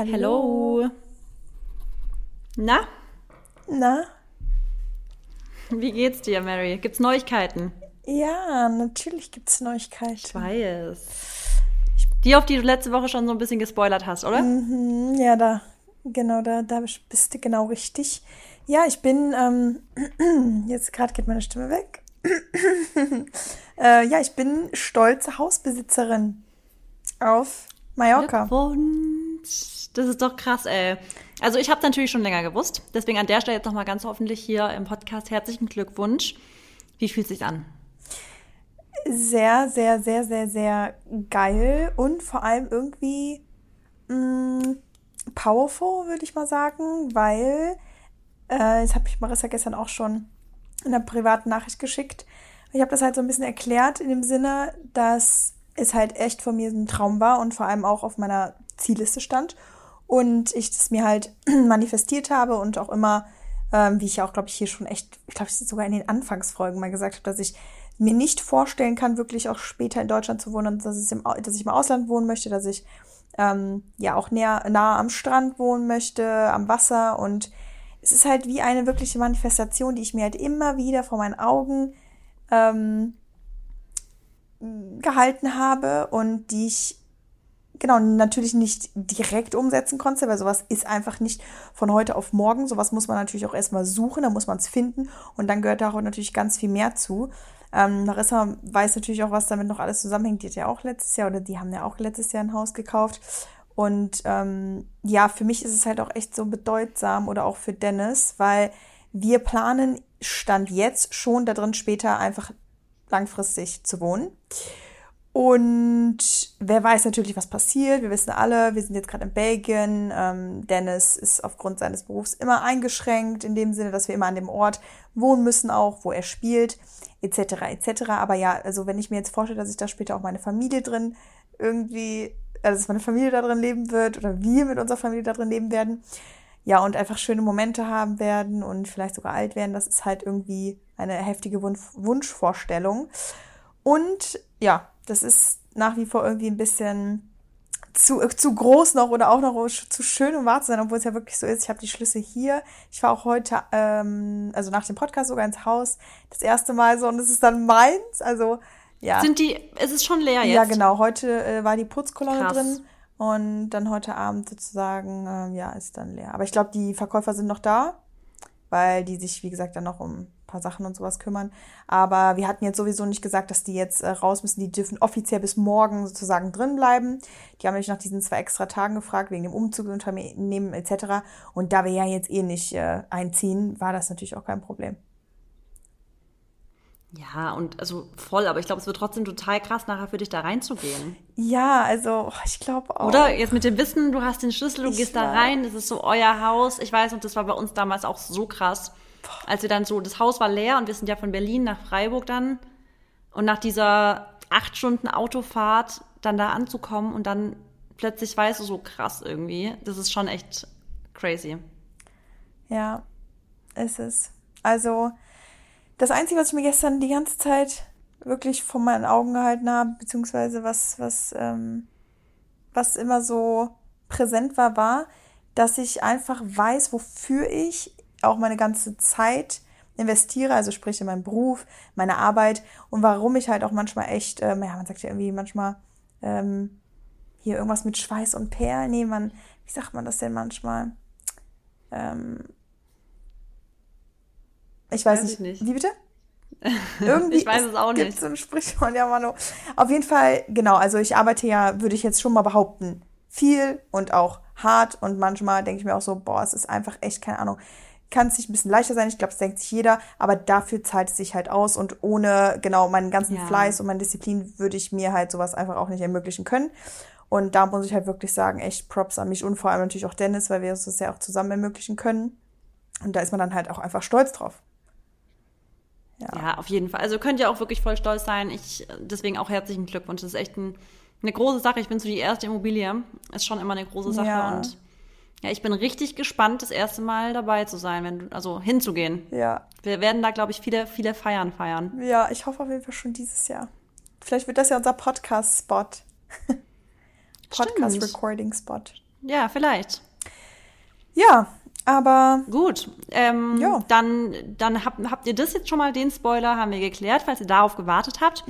Hallo. Hallo. Na, Na? wie geht's dir, Mary? Gibt's Neuigkeiten? Ja, natürlich gibt's Neuigkeiten. Ich weiß. Die, auf die du letzte Woche schon so ein bisschen gespoilert hast, oder? Mhm, ja, da, genau, da, da bist du genau richtig. Ja, ich bin, ähm, jetzt gerade geht meine Stimme weg. äh, ja, ich bin stolze Hausbesitzerin auf Mallorca. Glückwunsch. Das ist doch krass, ey. Also ich habe natürlich schon länger gewusst. Deswegen an der Stelle jetzt nochmal ganz hoffentlich hier im Podcast herzlichen Glückwunsch. Wie fühlt sich an? Sehr, sehr, sehr, sehr, sehr geil und vor allem irgendwie mh, powerful, würde ich mal sagen, weil, äh, das habe ich Marissa gestern auch schon in einer privaten Nachricht geschickt. Ich habe das halt so ein bisschen erklärt in dem Sinne, dass es halt echt von mir ein Traum war und vor allem auch auf meiner Zielliste stand. Und ich das mir halt manifestiert habe und auch immer, ähm, wie ich auch, glaube ich, hier schon echt, ich glaube, ich sogar in den Anfangsfolgen mal gesagt habe, dass ich mir nicht vorstellen kann, wirklich auch später in Deutschland zu wohnen, dass ich im, dass ich im Ausland wohnen möchte, dass ich ähm, ja auch näher, nah am Strand wohnen möchte, am Wasser. Und es ist halt wie eine wirkliche Manifestation, die ich mir halt immer wieder vor meinen Augen ähm, gehalten habe und die ich genau natürlich nicht direkt umsetzen konnte, weil sowas ist einfach nicht von heute auf morgen. Sowas muss man natürlich auch erstmal suchen, da muss man es finden und dann gehört da auch natürlich ganz viel mehr zu. Ähm, Marissa weiß natürlich auch, was damit noch alles zusammenhängt. Die hat ja auch letztes Jahr oder die haben ja auch letztes Jahr ein Haus gekauft. Und ähm, ja, für mich ist es halt auch echt so bedeutsam oder auch für Dennis, weil wir planen Stand jetzt schon da drin später einfach langfristig zu wohnen. Und wer weiß natürlich, was passiert. Wir wissen alle, wir sind jetzt gerade in Belgien. Ähm, Dennis ist aufgrund seines Berufs immer eingeschränkt, in dem Sinne, dass wir immer an dem Ort wohnen müssen, auch wo er spielt, etc. etc. Aber ja, also wenn ich mir jetzt vorstelle, dass ich da später auch meine Familie drin irgendwie, also dass meine Familie da drin leben wird oder wir mit unserer Familie da drin leben werden, ja, und einfach schöne Momente haben werden und vielleicht sogar alt werden, das ist halt irgendwie eine heftige Wunsch Wunschvorstellung. Und ja, das ist nach wie vor irgendwie ein bisschen zu, zu groß noch oder auch noch zu schön, um wahr zu sein, obwohl es ja wirklich so ist. Ich habe die Schlüssel hier. Ich war auch heute, ähm, also nach dem Podcast sogar ins Haus, das erste Mal so und es ist dann meins. Also ja. Sind die, ist es schon leer jetzt? Ja, genau. Heute äh, war die Putzkolonne Krass. drin und dann heute Abend sozusagen, ähm, ja, ist dann leer. Aber ich glaube, die Verkäufer sind noch da, weil die sich, wie gesagt, dann noch um paar Sachen und sowas kümmern. Aber wir hatten jetzt sowieso nicht gesagt, dass die jetzt äh, raus müssen. Die dürfen offiziell bis morgen sozusagen drin bleiben. Die haben mich nach diesen zwei extra Tagen gefragt, wegen dem Umzug unternehmen etc. Und da wir ja jetzt eh nicht äh, einziehen, war das natürlich auch kein Problem. Ja, und also voll, aber ich glaube, es wird trotzdem total krass, nachher für dich da reinzugehen. Ja, also oh, ich glaube auch. Oder jetzt mit dem Wissen, du hast den Schlüssel, du Ich gehst da rein, das ist so euer Haus. Ich weiß, und das war bei uns damals auch so krass. Als wir dann so, das Haus war leer und wir sind ja von Berlin nach Freiburg dann. Und nach dieser acht Stunden Autofahrt dann da anzukommen und dann plötzlich weißt du so krass irgendwie. Das ist schon echt crazy. Ja, ist es. Also, das Einzige, was ich mir gestern die ganze Zeit wirklich vor meinen Augen gehalten habe, beziehungsweise was, was, ähm, was immer so präsent war, war, dass ich einfach weiß, wofür ich auch meine ganze Zeit investiere, also sprich in meinen Beruf, meine Arbeit und warum ich halt auch manchmal echt, ähm, ja, man sagt ja irgendwie manchmal ähm, hier irgendwas mit Schweiß und Perlen, nee, man, wie sagt man das denn manchmal? Ähm, ich weiß, Weiß nicht. ich nicht. Wie bitte? Irgendwie Ich weiß es auch gibt nicht. so ein Sprichwort, ja, Manu. Auf jeden Fall, genau, also ich arbeite ja, würde ich jetzt schon mal behaupten, viel und auch hart und manchmal denke ich mir auch so, boah, es ist einfach echt, keine Ahnung, kann es nicht ein bisschen leichter sein, ich glaube, das denkt sich jeder, aber dafür zahlt es sich halt aus und ohne, genau, meinen ganzen Ja. Fleiß und meine Disziplin würde ich mir halt sowas einfach auch nicht ermöglichen können. Und da muss ich halt wirklich sagen, echt Props an mich und vor allem natürlich auch Dennis, weil wir uns das ja auch zusammen ermöglichen können. Und da ist man dann halt auch einfach stolz drauf. Ja, auf jeden Fall. Also könnt ihr auch wirklich voll stolz sein. Ich, deswegen auch herzlichen Glückwunsch. Das ist echt ein, eine große Sache. Ich bin so die erste Immobilie. Ist schon immer eine große Sache. Ja. Und ja, ich bin richtig gespannt, das erste Mal dabei zu sein, wenn du, also hinzugehen. Ja, Wir werden da, glaube ich, viele, viele Feiern feiern. ja, ich hoffe auf jeden Fall schon dieses Jahr. Vielleicht wird das ja unser Podcast-Spot. Podcast-Recording-Spot. Ja, vielleicht. Ja, aber Gut, ähm, Ja. dann, dann habt, habt ihr das jetzt schon mal, den Spoiler haben wir geklärt, falls ihr darauf gewartet habt.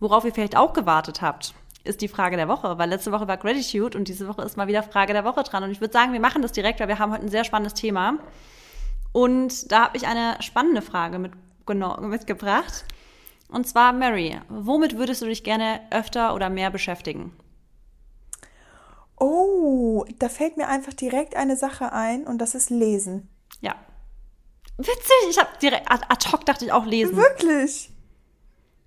Worauf ihr vielleicht auch gewartet habt, ist die Frage der Woche, weil letzte Woche war Gratitude und diese Woche ist mal wieder Frage der Woche dran. Und ich würde sagen, wir machen das direkt, weil wir haben heute ein sehr spannendes Thema. Und da habe ich eine spannende Frage mit, mitgebracht. Und zwar, Mary, womit würdest du dich gerne öfter oder mehr beschäftigen? oh, da fällt mir einfach direkt eine Sache ein und das ist Lesen. Ja. Witzig, ich habe direkt, ad ad hoc dachte ich auch lesen. Wirklich?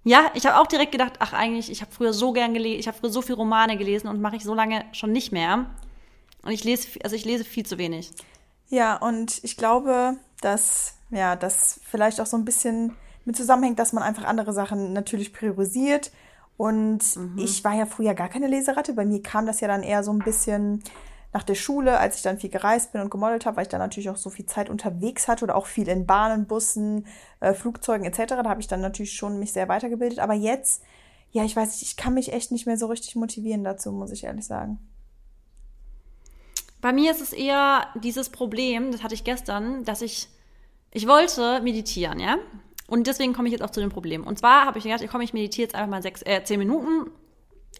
Ja, ich habe auch direkt gedacht, ach eigentlich, ich habe früher so gern gelesen, ich habe früher so viel Romane gelesen und mache ich so lange schon nicht mehr. Und ich lese, also ich lese viel zu wenig. Ja, und ich glaube, dass ja, das vielleicht auch so ein bisschen mit zusammenhängt, dass man einfach andere Sachen natürlich priorisiert. Und ich war ja früher gar keine Leseratte. Bei mir kam das ja dann eher so ein bisschen nach der Schule, als ich dann viel gereist bin und gemodelt habe, weil ich dann natürlich auch so viel Zeit unterwegs hatte oder auch viel in Bahnen, Bussen, äh, Flugzeugen etc. Da habe ich dann natürlich schon mich sehr weitergebildet. Aber jetzt, ja, ich weiß nicht, ich kann mich echt nicht mehr so richtig motivieren dazu, muss ich ehrlich sagen. Bei mir ist es eher dieses Problem, das hatte ich gestern, dass ich, ich wollte meditieren, ja? Und deswegen komme ich jetzt auch zu dem Problem. Und zwar habe ich gedacht, komm, ich meditiere jetzt einfach mal sechs, äh, zehn Minuten,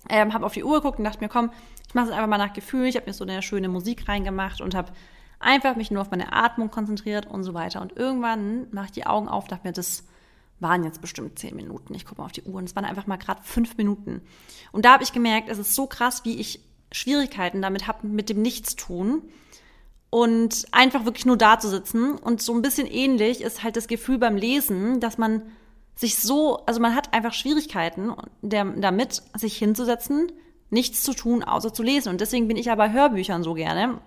ähm, habe auf die Uhr geguckt und dachte mir, komm, ich mache es einfach mal nach Gefühl. Ich habe mir so eine schöne Musik reingemacht und habe einfach mich nur auf meine Atmung konzentriert und so weiter. Und irgendwann mache ich die Augen auf, dachte mir, das waren jetzt bestimmt zehn Minuten. Ich gucke mal auf die Uhr und es waren einfach mal gerade fünf Minuten. Und da habe ich gemerkt, es ist so krass, wie ich Schwierigkeiten damit habe, mit dem Nichtstun und einfach wirklich nur da zu sitzen. Und so ein bisschen ähnlich ist halt das Gefühl beim Lesen, dass man sich so, also man hat einfach Schwierigkeiten damit, sich hinzusetzen, nichts zu tun, außer zu lesen. Und deswegen bin ich ja bei Hörbüchern so gerne.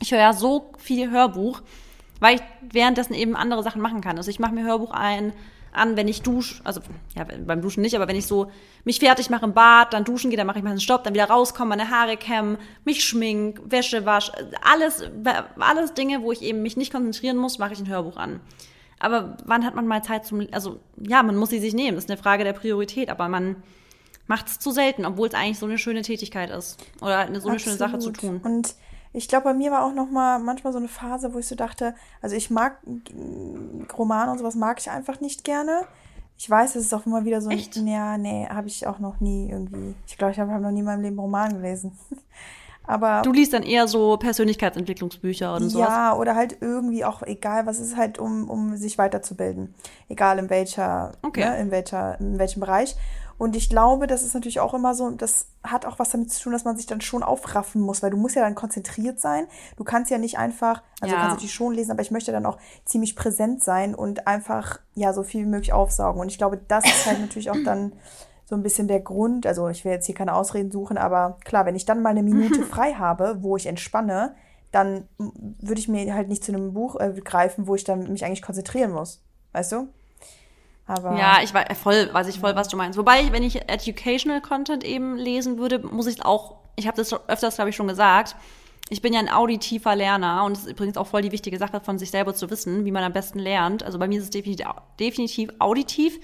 Ich höre ja so viel Hörbuch, weil ich währenddessen eben andere Sachen machen kann. Also ich mache mir Hörbuch ein, an, wenn ich dusche, also ja, beim Duschen nicht, aber wenn ich so mich fertig mache im Bad, dann duschen gehe, dann mache ich mal einen Stopp, dann wieder rauskomme, meine Haare kämmen, mich schmink, Wäsche wasch, alles, alles Dinge, wo ich eben mich nicht konzentrieren muss, mache ich ein Hörbuch an. Aber wann hat man mal Zeit zum, also ja, man muss sie sich nehmen, das ist eine Frage der Priorität, aber man macht es zu selten, obwohl es eigentlich so eine schöne Tätigkeit ist oder eine, so eine schöne Sache zu tun. Und ich glaube, bei mir war auch noch mal manchmal so eine Phase, wo ich so dachte, also ich mag mm, Romane und sowas mag ich einfach nicht gerne. Ich weiß, es ist auch immer wieder so ein, Echt? ja, nee, habe ich auch noch nie irgendwie. Ich glaube, ich habe hab noch nie in meinem Leben Roman gelesen. Aber Du liest dann eher so Persönlichkeitsentwicklungsbücher oder sowas. ja, oder halt irgendwie auch egal, was ist halt, um, um sich weiterzubilden. Egal in welcher, Okay. ne, in welcher, in welchem Bereich. Und ich glaube, das ist natürlich auch immer so, das hat auch was damit zu tun, dass man sich dann schon aufraffen muss, weil du musst ja dann konzentriert sein. Du kannst ja nicht einfach, also Ja. du kannst natürlich schon lesen, aber ich möchte dann auch ziemlich präsent sein und einfach, ja, so viel wie möglich aufsaugen. Und ich glaube, das ist halt natürlich auch dann so ein bisschen der Grund. Also ich will jetzt hier keine Ausreden suchen, aber klar, wenn ich dann mal eine Minute frei habe, wo ich entspanne, dann würde ich mir halt nicht zu einem Buch äh, greifen, wo ich dann mich eigentlich konzentrieren muss. Weißt du? Aber Ja, ich weiß voll, weiß ich voll, was du meinst. Wobei, wenn ich Educational Content eben lesen würde, muss ich auch, ich habe das öfters, glaube ich, schon gesagt, ich bin ja ein auditiver Lerner und es ist übrigens auch voll die wichtige Sache von sich selber zu wissen, wie man am besten lernt. Also bei mir ist es definitiv, definitiv auditiv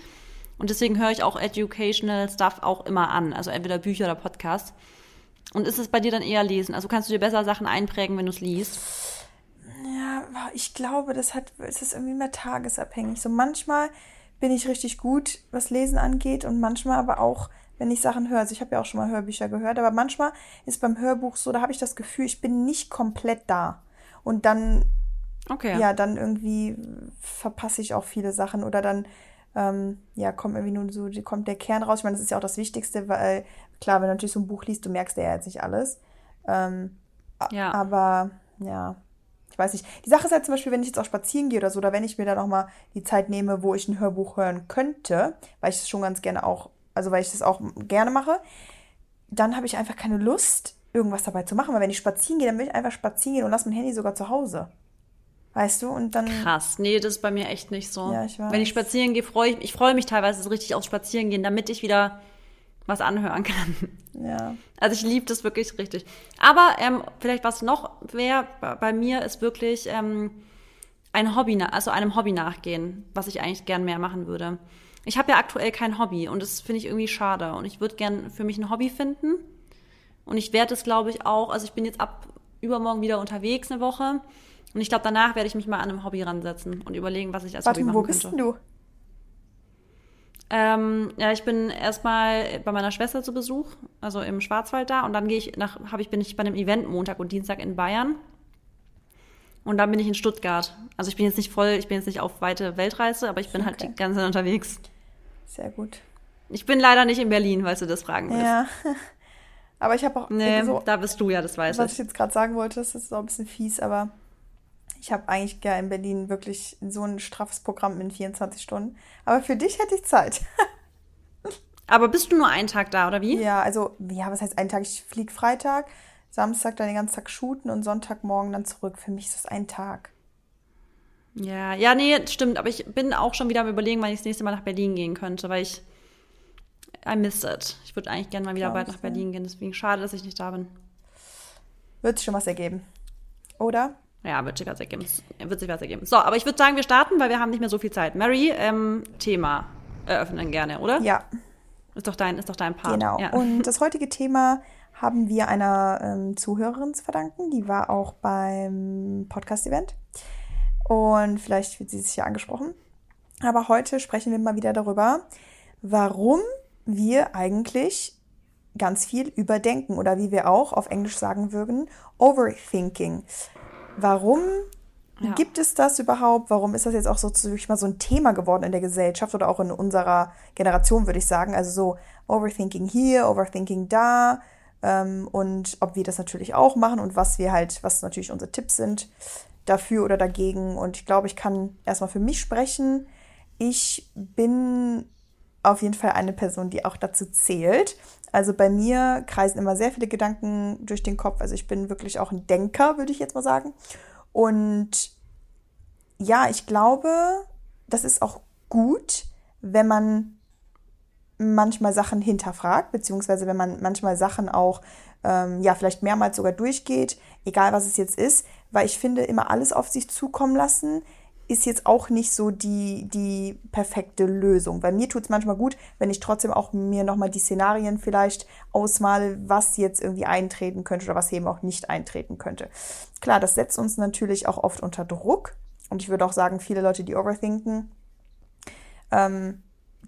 und deswegen höre ich auch Educational Stuff auch immer an, also entweder Bücher oder Podcasts. Und ist es bei dir dann eher lesen? Also kannst du dir besser Sachen einprägen, wenn du es liest? Ja, ich glaube, das hat, es ist irgendwie mehr tagesabhängig. So manchmal bin ich richtig gut, was Lesen angeht und manchmal aber auch, wenn ich Sachen höre. Also ich habe ja auch schon mal Hörbücher gehört, aber manchmal ist beim Hörbuch so, da habe ich das Gefühl, ich bin nicht komplett da. Und dann, Okay. ja, dann irgendwie verpasse ich auch viele Sachen oder dann, ähm, ja, kommt irgendwie nur so, kommt der Kern raus. Ich meine, das ist ja auch das Wichtigste, weil klar, wenn du natürlich so ein Buch liest, du merkst ja jetzt nicht alles. Ähm, Ja. aber ja, ich weiß nicht. Die Sache ist halt zum Beispiel, wenn ich jetzt auch spazieren gehe oder so, oder wenn ich mir dann auch mal die Zeit nehme, wo ich ein Hörbuch hören könnte, weil ich es schon ganz gerne auch, also weil ich das auch gerne mache, dann habe ich einfach keine Lust, irgendwas dabei zu machen. Weil wenn ich spazieren gehe, dann will ich einfach spazieren gehen und lasse mein Handy sogar zu Hause. Weißt du? Und dann. Krass, nee, das ist bei mir echt nicht so. Ja, ich weiß. Wenn ich spazieren gehe, freue ich ich freue mich teilweise so richtig aufs Spazierengehen, damit ich wieder was anhören kann. Ja. Also ich liebe das wirklich richtig. Aber ähm, vielleicht was noch wäre bei- mir ist wirklich ähm, ein Hobby, also einem Hobby nachgehen, was ich eigentlich gern mehr machen würde. Ich habe ja aktuell kein Hobby und das finde ich irgendwie schade und ich würde gern für mich ein Hobby finden, Und ich werde es, glaube ich, auch, also ich bin jetzt ab übermorgen wieder unterwegs eine Woche. Und ich glaube, danach werde ich mich mal an einem Hobby ransetzen und überlegen, was ich als Warte, Hobby machen wo könnte. bist du? Ähm, ja, ich bin erstmal bei meiner Schwester zu Besuch, also im Schwarzwald da, und dann gehe ich nach, habe ich bin ich bei einem Event Montag und Dienstag in Bayern. Und dann bin ich in Stuttgart. Also ich bin jetzt nicht voll, ich bin jetzt nicht auf weite Weltreise, aber ich bin halt Okay. die ganze Zeit unterwegs. Sehr gut. Ich bin leider nicht in Berlin, falls du das fragen willst. Ja. Aber ich habe auch Nee, so, da bist du ja, das weiß was ich. ich jetzt gerade sagen wollte, das ist so ein bisschen fies, aber ich habe eigentlich ja in Berlin wirklich so ein straffes Programm in 24 Stunden. Aber für dich hätte ich Zeit. Aber bist du nur einen Tag da, oder wie? Ja, also, ja, was heißt ein Tag? Ich fliege Freitag, Samstag dann den ganzen Tag shooten und Sonntagmorgen dann zurück. Für mich ist das ein Tag. Ja, ja, nee, stimmt. Aber ich bin auch schon wieder am überlegen, wann ich das nächste Mal nach Berlin gehen könnte, weil ich I miss it. Ich würde eigentlich gerne mal wieder bald nach Berlin gehen. Deswegen schade, dass ich nicht da bin. Wird sich schon was ergeben. Oder? Ja, wird sich was ergeben. Wird sich was ergeben. So, aber ich würde sagen, wir starten, weil wir haben nicht mehr so viel Zeit. Mary, ähm, Thema eröffnen gerne, oder? Ja, Ist doch dein, ist doch dein Part. genau. Ja. Und das heutige Thema haben wir einer ähm, Zuhörerin zu verdanken. Die war auch beim Podcast-Event. Und vielleicht wird sie sich ja angesprochen. Aber heute sprechen wir mal wieder darüber, warum wir eigentlich ganz viel überdenken oder wie wir auch auf Englisch sagen würden, Overthinking. Warum Ja. gibt es das überhaupt? Warum ist das jetzt auch so wirklich mal so ein Thema geworden in der Gesellschaft oder auch in unserer Generation, würde ich sagen? Also so Overthinking hier, Overthinking da ähm, und ob wir das natürlich auch machen und was wir halt, was natürlich unsere Tipps sind dafür oder dagegen. Und ich glaube, ich kann erstmal für mich sprechen. Ich bin auf jeden Fall eine Person, die auch dazu zählt. Also bei mir kreisen immer sehr viele Gedanken durch den Kopf. Also ich bin wirklich auch ein Denker, würde ich jetzt mal sagen. Und ja, ich glaube, das ist auch gut, wenn man manchmal Sachen hinterfragt, beziehungsweise wenn man manchmal Sachen auch, ähm, ja, vielleicht mehrmals sogar durchgeht, egal was es jetzt ist, weil ich finde, immer alles auf sich zukommen lassen, ist jetzt auch nicht so die, die perfekte Lösung. Bei mir tut es manchmal gut, wenn ich trotzdem auch mir nochmal die Szenarien vielleicht ausmale, was jetzt irgendwie eintreten könnte oder was eben auch nicht eintreten könnte. Klar, das setzt uns natürlich auch oft unter Druck. Und ich würde auch sagen, viele Leute, die overthinken, ähm,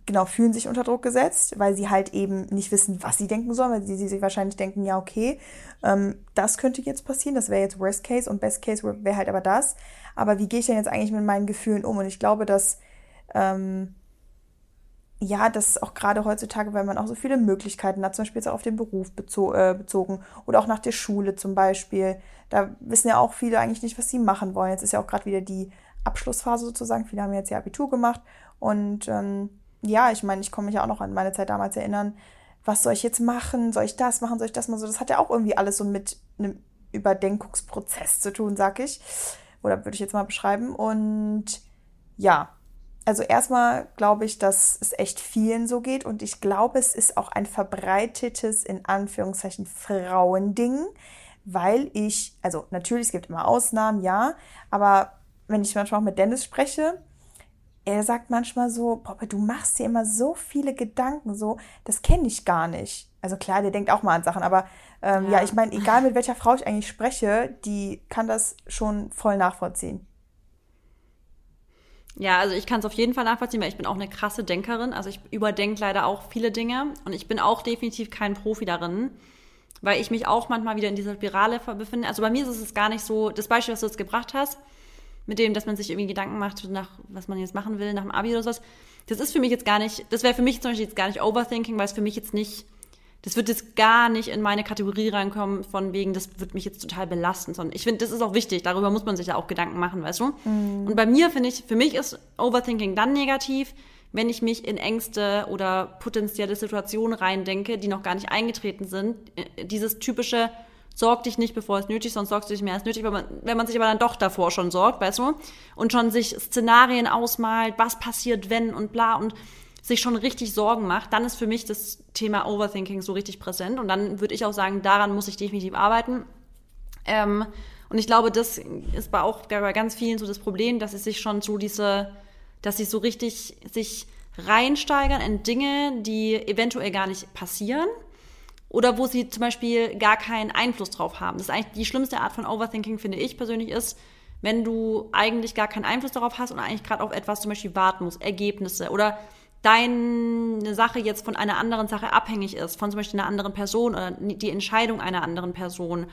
genau, fühlen sich unter Druck gesetzt, weil sie halt eben nicht wissen, was sie denken sollen, weil sie, sie sich wahrscheinlich denken, ja, okay, ähm, das könnte jetzt passieren, das wäre jetzt Worst Case und Best Case wäre wär halt aber das. Aber wie gehe ich denn jetzt eigentlich mit meinen Gefühlen um? Und ich glaube, dass, ähm, ja, das auch gerade heutzutage, weil man auch so viele Möglichkeiten hat, zum Beispiel jetzt auch auf den Beruf bezo äh, bezogen oder auch nach der Schule zum Beispiel. Da wissen ja auch viele eigentlich nicht, was sie machen wollen. Jetzt ist ja auch gerade wieder die Abschlussphase sozusagen. Viele haben jetzt ja Abitur gemacht und ähm, ja, ich meine, ich kann mich ja auch noch an meine Zeit damals erinnern. Was soll ich jetzt machen? Soll ich das machen? Soll ich das machen? So, das hat ja auch irgendwie alles so mit einem Überdenkungsprozess zu tun, sag ich. Oder würde ich jetzt mal beschreiben. Und ja, also erstmal glaube ich, dass es echt vielen so geht und ich glaube, es ist auch ein verbreitetes, in Anführungszeichen, Frauending, weil ich, also natürlich, es gibt immer Ausnahmen, ja, aber wenn ich manchmal auch mit Dennis spreche, er sagt manchmal so, Poppe, du machst dir immer so viele Gedanken, so, das kenne ich gar nicht. Also klar, der denkt auch mal an Sachen, aber ähm, ja. Ja. ich meine, egal mit welcher Frau ich eigentlich spreche, die kann das schon voll nachvollziehen. Ja, also ich kann es auf jeden Fall nachvollziehen, weil ich bin auch eine krasse Denkerin. Also ich überdenke leider auch viele Dinge und ich bin auch definitiv kein Profi darin, weil ich mich auch manchmal wieder in dieser Spirale befinde. Also bei mir ist es gar nicht so, das Beispiel, was du jetzt gebracht hast, mit dem, dass man sich irgendwie Gedanken macht, nach was man jetzt machen will, nach dem Abi oder sowas, das ist für mich jetzt gar nicht, das wäre für mich zum Beispiel jetzt gar nicht Overthinking, weil es für mich jetzt nicht, das wird jetzt gar nicht in meine Kategorie reinkommen, von wegen, das wird mich jetzt total belasten, sondern ich finde, das ist auch wichtig, darüber muss man sich ja auch Gedanken machen, weißt du? Und bei mir finde ich, für mich ist Overthinking dann negativ, wenn ich mich in Ängste oder potenzielle Situationen reindenke, die noch gar nicht eingetreten sind. Äh, Dieses typische, sorg dich nicht, bevor es nötig ist, sonst sorgst du dich mehr als nötig, wenn man, wenn man sich aber dann doch davor schon sorgt, weißt du? Und schon sich Szenarien ausmalt, was passiert, wenn und bla und sich schon richtig Sorgen macht, dann ist für mich das Thema Overthinking so richtig präsent. Und dann würde ich auch sagen, daran muss ich definitiv arbeiten. Ähm, und ich glaube, das ist bei auch bei ganz vielen so das Problem, dass sie sich schon so diese, dass sie so richtig sich reinsteigern in Dinge, die eventuell gar nicht passieren oder wo sie zum Beispiel gar keinen Einfluss drauf haben. Das ist eigentlich die schlimmste Art von Overthinking, finde ich persönlich, ist, wenn du eigentlich gar keinen Einfluss darauf hast und eigentlich gerade auf etwas zum Beispiel warten musst, Ergebnisse oder deine Sache jetzt von einer anderen Sache abhängig ist, von zum Beispiel einer anderen Person oder die Entscheidung einer anderen Person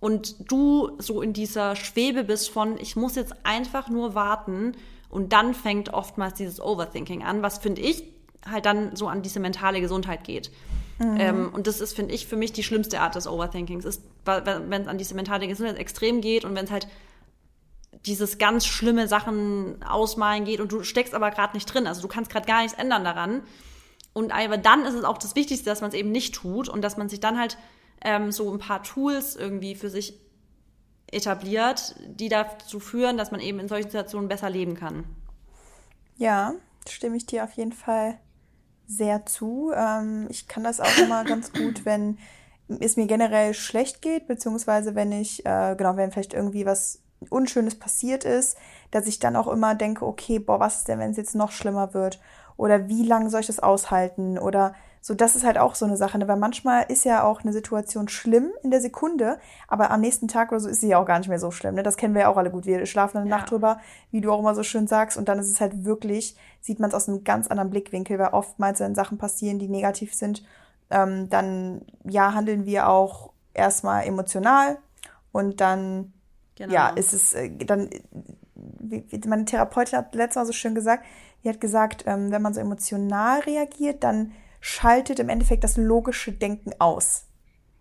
und du so in dieser Schwebe bist von, ich muss jetzt einfach nur warten und dann fängt oftmals dieses Overthinking an, was finde ich halt dann so an diese mentale Gesundheit geht. Mhm. Ähm, und das ist, finde ich, für mich die schlimmste Art des Overthinkings, ist, wenn es an diese mentale Gesundheit extrem geht und wenn es halt dieses ganz schlimme Sachen ausmalen geht und du steckst aber gerade nicht drin. Also du kannst gerade gar nichts ändern daran. Und aber dann ist es auch das Wichtigste, dass man es eben nicht tut und dass man sich dann halt ähm, so ein paar Tools irgendwie für sich etabliert, die dazu führen, dass man eben in solchen Situationen besser leben kann. Ja, stimme ich dir auf jeden Fall sehr zu. Ähm, ich kann das auch immer ganz gut, wenn es mir generell schlecht geht, beziehungsweise wenn ich, äh, genau, wenn vielleicht irgendwie was Unschönes passiert ist, dass ich dann auch immer denke, okay, boah, was ist denn, wenn es jetzt noch schlimmer wird? Oder wie lange soll ich das aushalten? Oder so, das ist halt auch so eine Sache, ne? weil manchmal ist ja auch eine Situation schlimm in der Sekunde, aber am nächsten Tag oder so ist sie ja auch gar nicht mehr so schlimm. Ne? Das kennen wir ja auch alle gut. Wir schlafen eine ja. Nacht drüber, wie du auch immer so schön sagst, und dann ist es halt wirklich, sieht man es aus einem ganz anderen Blickwinkel, weil oftmals, wenn Sachen passieren, die negativ sind, ähm, dann ja handeln wir auch erstmal emotional und dann Genau. Ja, ist es äh, dann, wie, wie meine Therapeutin hat letztes Mal so schön gesagt, die hat gesagt, ähm, wenn man so emotional reagiert, dann schaltet im Endeffekt das logische Denken aus.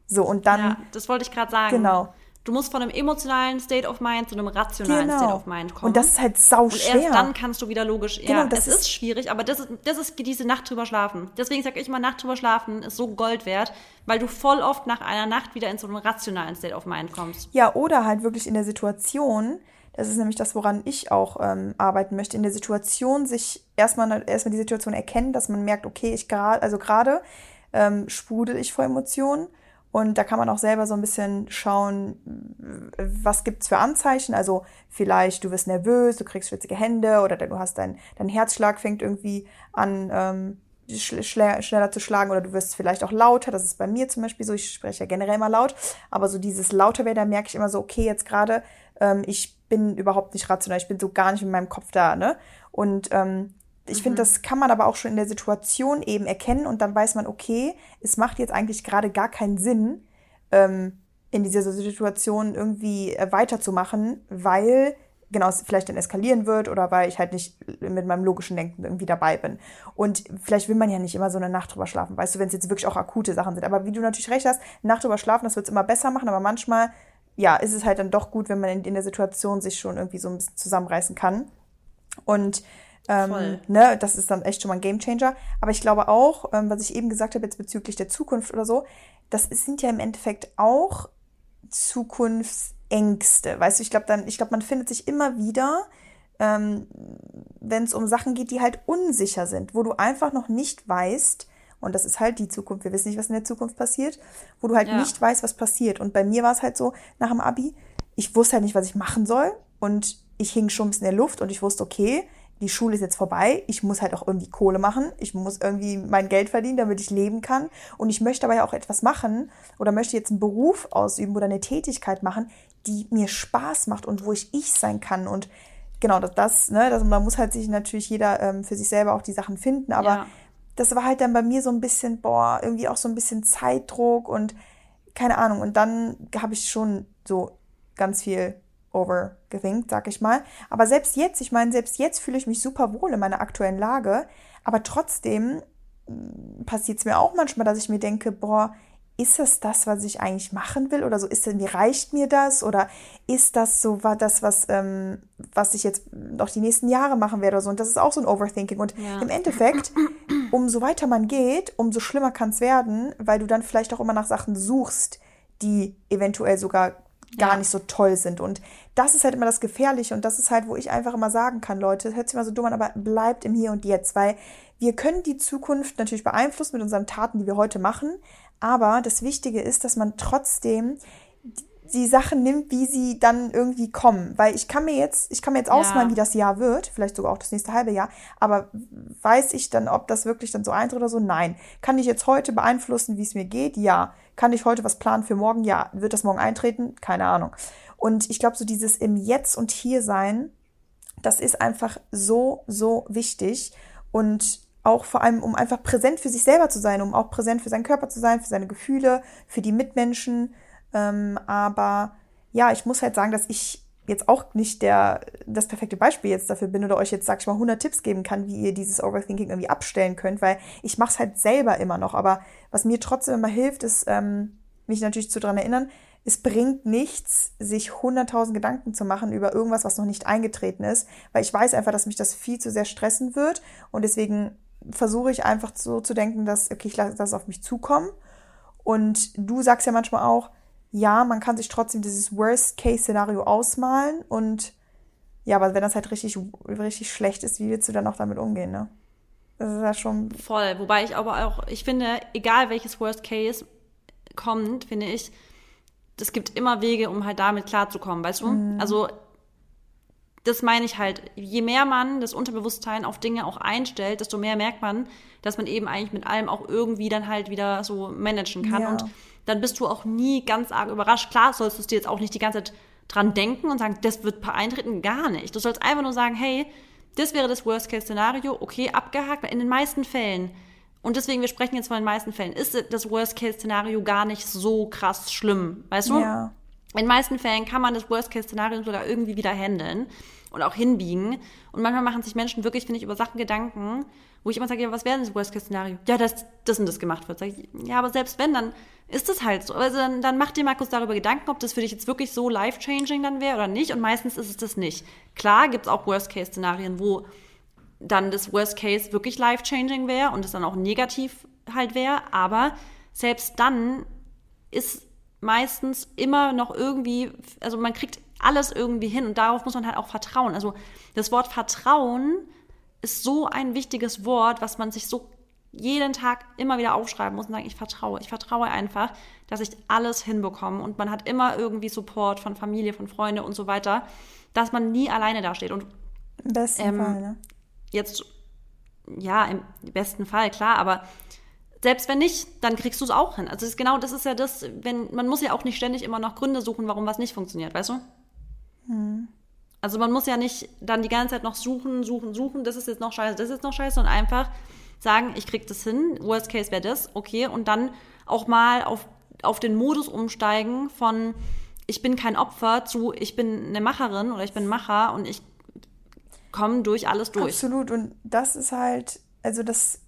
So, und dann. Ja, das wollte ich gerade sagen. Genau. Du musst von einem emotionalen State of Mind zu einem rationalen genau. State of Mind kommen. Und das ist halt sau schwer. Und erst dann kannst du wieder logisch. Genau, ja, das es ist, ist, schwierig, aber das ist, das ist diese Nacht drüber schlafen. Deswegen sage ich immer, Nacht drüber schlafen ist so Gold wert, weil du voll oft nach einer Nacht wieder in so einen rationalen State of Mind kommst. Ja, oder halt wirklich in der Situation, das ist nämlich das, woran ich auch ähm, arbeiten möchte, in der Situation sich erstmal, erstmal die Situation erkennen, dass man merkt, okay, ich gerade, also gerade ähm, sprudel ich vor Emotionen und da kann man auch selber so ein bisschen schauen, was gibt's für Anzeichen. Also vielleicht du wirst nervös, du kriegst schwitzige Hände oder du hast dein, dein Herzschlag fängt irgendwie an ähm, schneller zu schlagen oder du wirst vielleicht auch lauter. Das ist bei mir zum Beispiel so. Ich spreche ja generell immer laut, aber so dieses lauter werden, da merke ich immer so, okay, jetzt gerade ähm, ich bin überhaupt nicht rational, ich bin so gar nicht in meinem Kopf da, ne? Und ähm, ich mhm. finde, das kann man aber auch schon in der Situation eben erkennen und dann weiß man, okay, es macht jetzt eigentlich gerade gar keinen Sinn, ähm, in dieser Situation irgendwie äh, weiterzumachen, weil genau es vielleicht dann eskalieren wird oder weil ich halt nicht mit meinem logischen Denken irgendwie dabei bin. Und vielleicht will man ja nicht immer so eine Nacht drüber schlafen, weißt du, wenn es jetzt wirklich auch akute Sachen sind. Aber wie du natürlich recht hast, Nacht drüber schlafen, das wird es immer besser machen, aber manchmal, ja, ist es halt dann doch gut, wenn man in, in der Situation sich schon irgendwie so ein bisschen zusammenreißen kann. Und ähm, ne, das ist dann echt schon mal ein Gamechanger. Aber ich glaube auch, ähm, was ich eben gesagt habe jetzt bezüglich der Zukunft oder so, das sind ja im Endeffekt auch Zukunftsängste. Weißt du, ich glaube dann, ich glaube, man findet sich immer wieder, ähm, wenn es um Sachen geht, die halt unsicher sind, wo du einfach noch nicht weißt, und das ist halt die Zukunft, wir wissen nicht, was in der Zukunft passiert, wo du halt ja. nicht weißt, was passiert. Und bei mir war es halt so, nach dem Abi, ich wusste halt nicht, was ich machen soll. Und ich hing schon ein bisschen in der Luft und ich wusste, okay, die Schule ist jetzt vorbei, ich muss halt auch irgendwie Kohle machen, ich muss irgendwie mein Geld verdienen, damit ich leben kann. Und ich möchte aber ja auch etwas machen oder möchte jetzt einen Beruf ausüben oder eine Tätigkeit machen, die mir Spaß macht und wo ich ich sein kann. Und genau das, das ne, das, man muss halt sich natürlich jeder ähm, für sich selber auch die Sachen finden, aber ja. das war halt dann bei mir so ein bisschen, boah, irgendwie auch so ein bisschen Zeitdruck und keine Ahnung. Und dann habe ich schon so ganz viel overgethinkt, sag ich mal. Aber selbst jetzt, ich meine, selbst jetzt fühle ich mich super wohl in meiner aktuellen Lage. Aber trotzdem mm, passiert es mir auch manchmal, dass ich mir denke, boah, ist es das, was ich eigentlich machen will oder so? Ist denn, wie reicht mir das? Oder ist das so war das, was, ähm, was ich jetzt noch die nächsten Jahre machen werde oder so? Und das ist auch so ein Overthinking. Und ja. im Endeffekt, umso weiter man geht, umso schlimmer kann es werden, weil du dann vielleicht auch immer nach Sachen suchst, die eventuell sogar gar ja. nicht so toll sind. Und das ist halt immer das Gefährliche und das ist halt, wo ich einfach immer sagen kann, Leute, hört sich mal so dumm an, aber bleibt im Hier und Jetzt, weil wir können die Zukunft natürlich beeinflussen mit unseren Taten, die wir heute machen, aber das Wichtige ist, dass man trotzdem die Sachen nimmt, wie sie dann irgendwie kommen. Weil ich kann mir jetzt, ich kann mir jetzt ausmalen, Ja. wie das Jahr wird, vielleicht sogar auch das nächste halbe Jahr, aber weiß ich dann, ob das wirklich dann so eintritt oder so? Nein. Kann ich jetzt heute beeinflussen, wie es mir geht? Ja. Kann ich heute was planen für morgen? Ja. Wird das morgen eintreten? Keine Ahnung. Und ich glaube, so dieses im Jetzt und Hier sein, das ist einfach so, so wichtig. Und auch vor allem, um einfach präsent für sich selber zu sein, um auch präsent für seinen Körper zu sein, für seine Gefühle, für die Mitmenschen. Ähm, aber ja, ich muss halt sagen, dass ich jetzt auch nicht der, das perfekte Beispiel jetzt dafür bin oder euch jetzt, sag ich mal, 100 Tipps geben kann, wie ihr dieses Overthinking irgendwie abstellen könnt, weil ich mache es halt selber immer noch. Aber was mir trotzdem immer hilft, ist, ähm, mich natürlich zu daran erinnern, es bringt nichts, sich 100.000 Gedanken zu machen über irgendwas, was noch nicht eingetreten ist, weil ich weiß einfach, dass mich das viel zu sehr stressen wird und deswegen versuche ich einfach so zu denken, dass, okay, ich lasse das auf mich zukommen und du sagst ja manchmal auch, ja, man kann sich trotzdem dieses Worst-Case-Szenario ausmalen und ja, aber wenn das halt richtig, richtig schlecht ist, wie willst du dann auch damit umgehen, ne? Das ist ja schon, Voll. Wobei ich aber auch, ich finde, egal welches Worst Case kommt, finde ich, es gibt immer Wege, um halt damit klarzukommen, weißt du? Also, das meine ich halt. Je mehr man das Unterbewusstsein auf Dinge auch einstellt, desto mehr merkt man, dass man eben eigentlich mit allem auch irgendwie dann halt wieder so managen kann. Ja. Und dann bist du auch nie ganz arg überrascht. Klar sollst du es dir jetzt auch nicht die ganze Zeit dran denken und sagen, das wird eintreten, gar nicht. Du sollst einfach nur sagen, hey, das wäre das Worst-Case-Szenario, okay, abgehakt, weil in den meisten Fällen, und deswegen, wir sprechen jetzt von den meisten Fällen, ist das Worst-Case-Szenario gar nicht so krass schlimm, weißt du? ja. In den meisten Fällen kann man das Worst-Case-Szenario sogar irgendwie wieder handeln und auch hinbiegen. Und manchmal machen sich Menschen wirklich, finde ich, über Sachen Gedanken, wo ich immer sage, ja, was wäre denn das Worst-Case-Szenario? Ja, dass das und das gemacht wird. Sag ich, ja, aber selbst wenn, dann ist es halt so. Also dann, dann mach dir mal kurz darüber Gedanken, ob das für dich jetzt wirklich so life-changing dann wäre oder nicht. Und meistens ist es das nicht. Klar gibt es auch Worst-Case-Szenarien, wo dann das Worst Case wirklich life-changing wäre und es dann auch negativ halt wäre. Aber selbst dann ist meistens immer noch irgendwie, also man kriegt alles irgendwie hin und darauf muss man halt auch vertrauen. Also das Wort Vertrauen ist so ein wichtiges Wort, was man sich so jeden Tag immer wieder aufschreiben muss und sagen, ich vertraue. Ich vertraue einfach, dass ich alles hinbekomme und man hat immer irgendwie Support von Familie, von Freunde und so weiter, dass man nie alleine dasteht. Und Im besten Ähm, Fall, ne? jetzt, ja, im besten Fall, klar, aber selbst wenn nicht, dann kriegst du es auch hin. Also ist genau das ist ja das, wenn, man muss ja auch nicht ständig immer noch Gründe suchen, warum was nicht funktioniert, weißt du? Also man muss ja nicht dann die ganze Zeit noch suchen, suchen, suchen, das ist jetzt noch scheiße, das ist jetzt noch scheiße und einfach sagen, ich krieg das hin, worst case wäre das, okay, und dann auch mal auf, auf den Modus umsteigen von ich bin kein Opfer zu ich bin eine Macherin oder ich bin Macher und ich komme durch alles durch. Absolut. Und das ist halt, also das,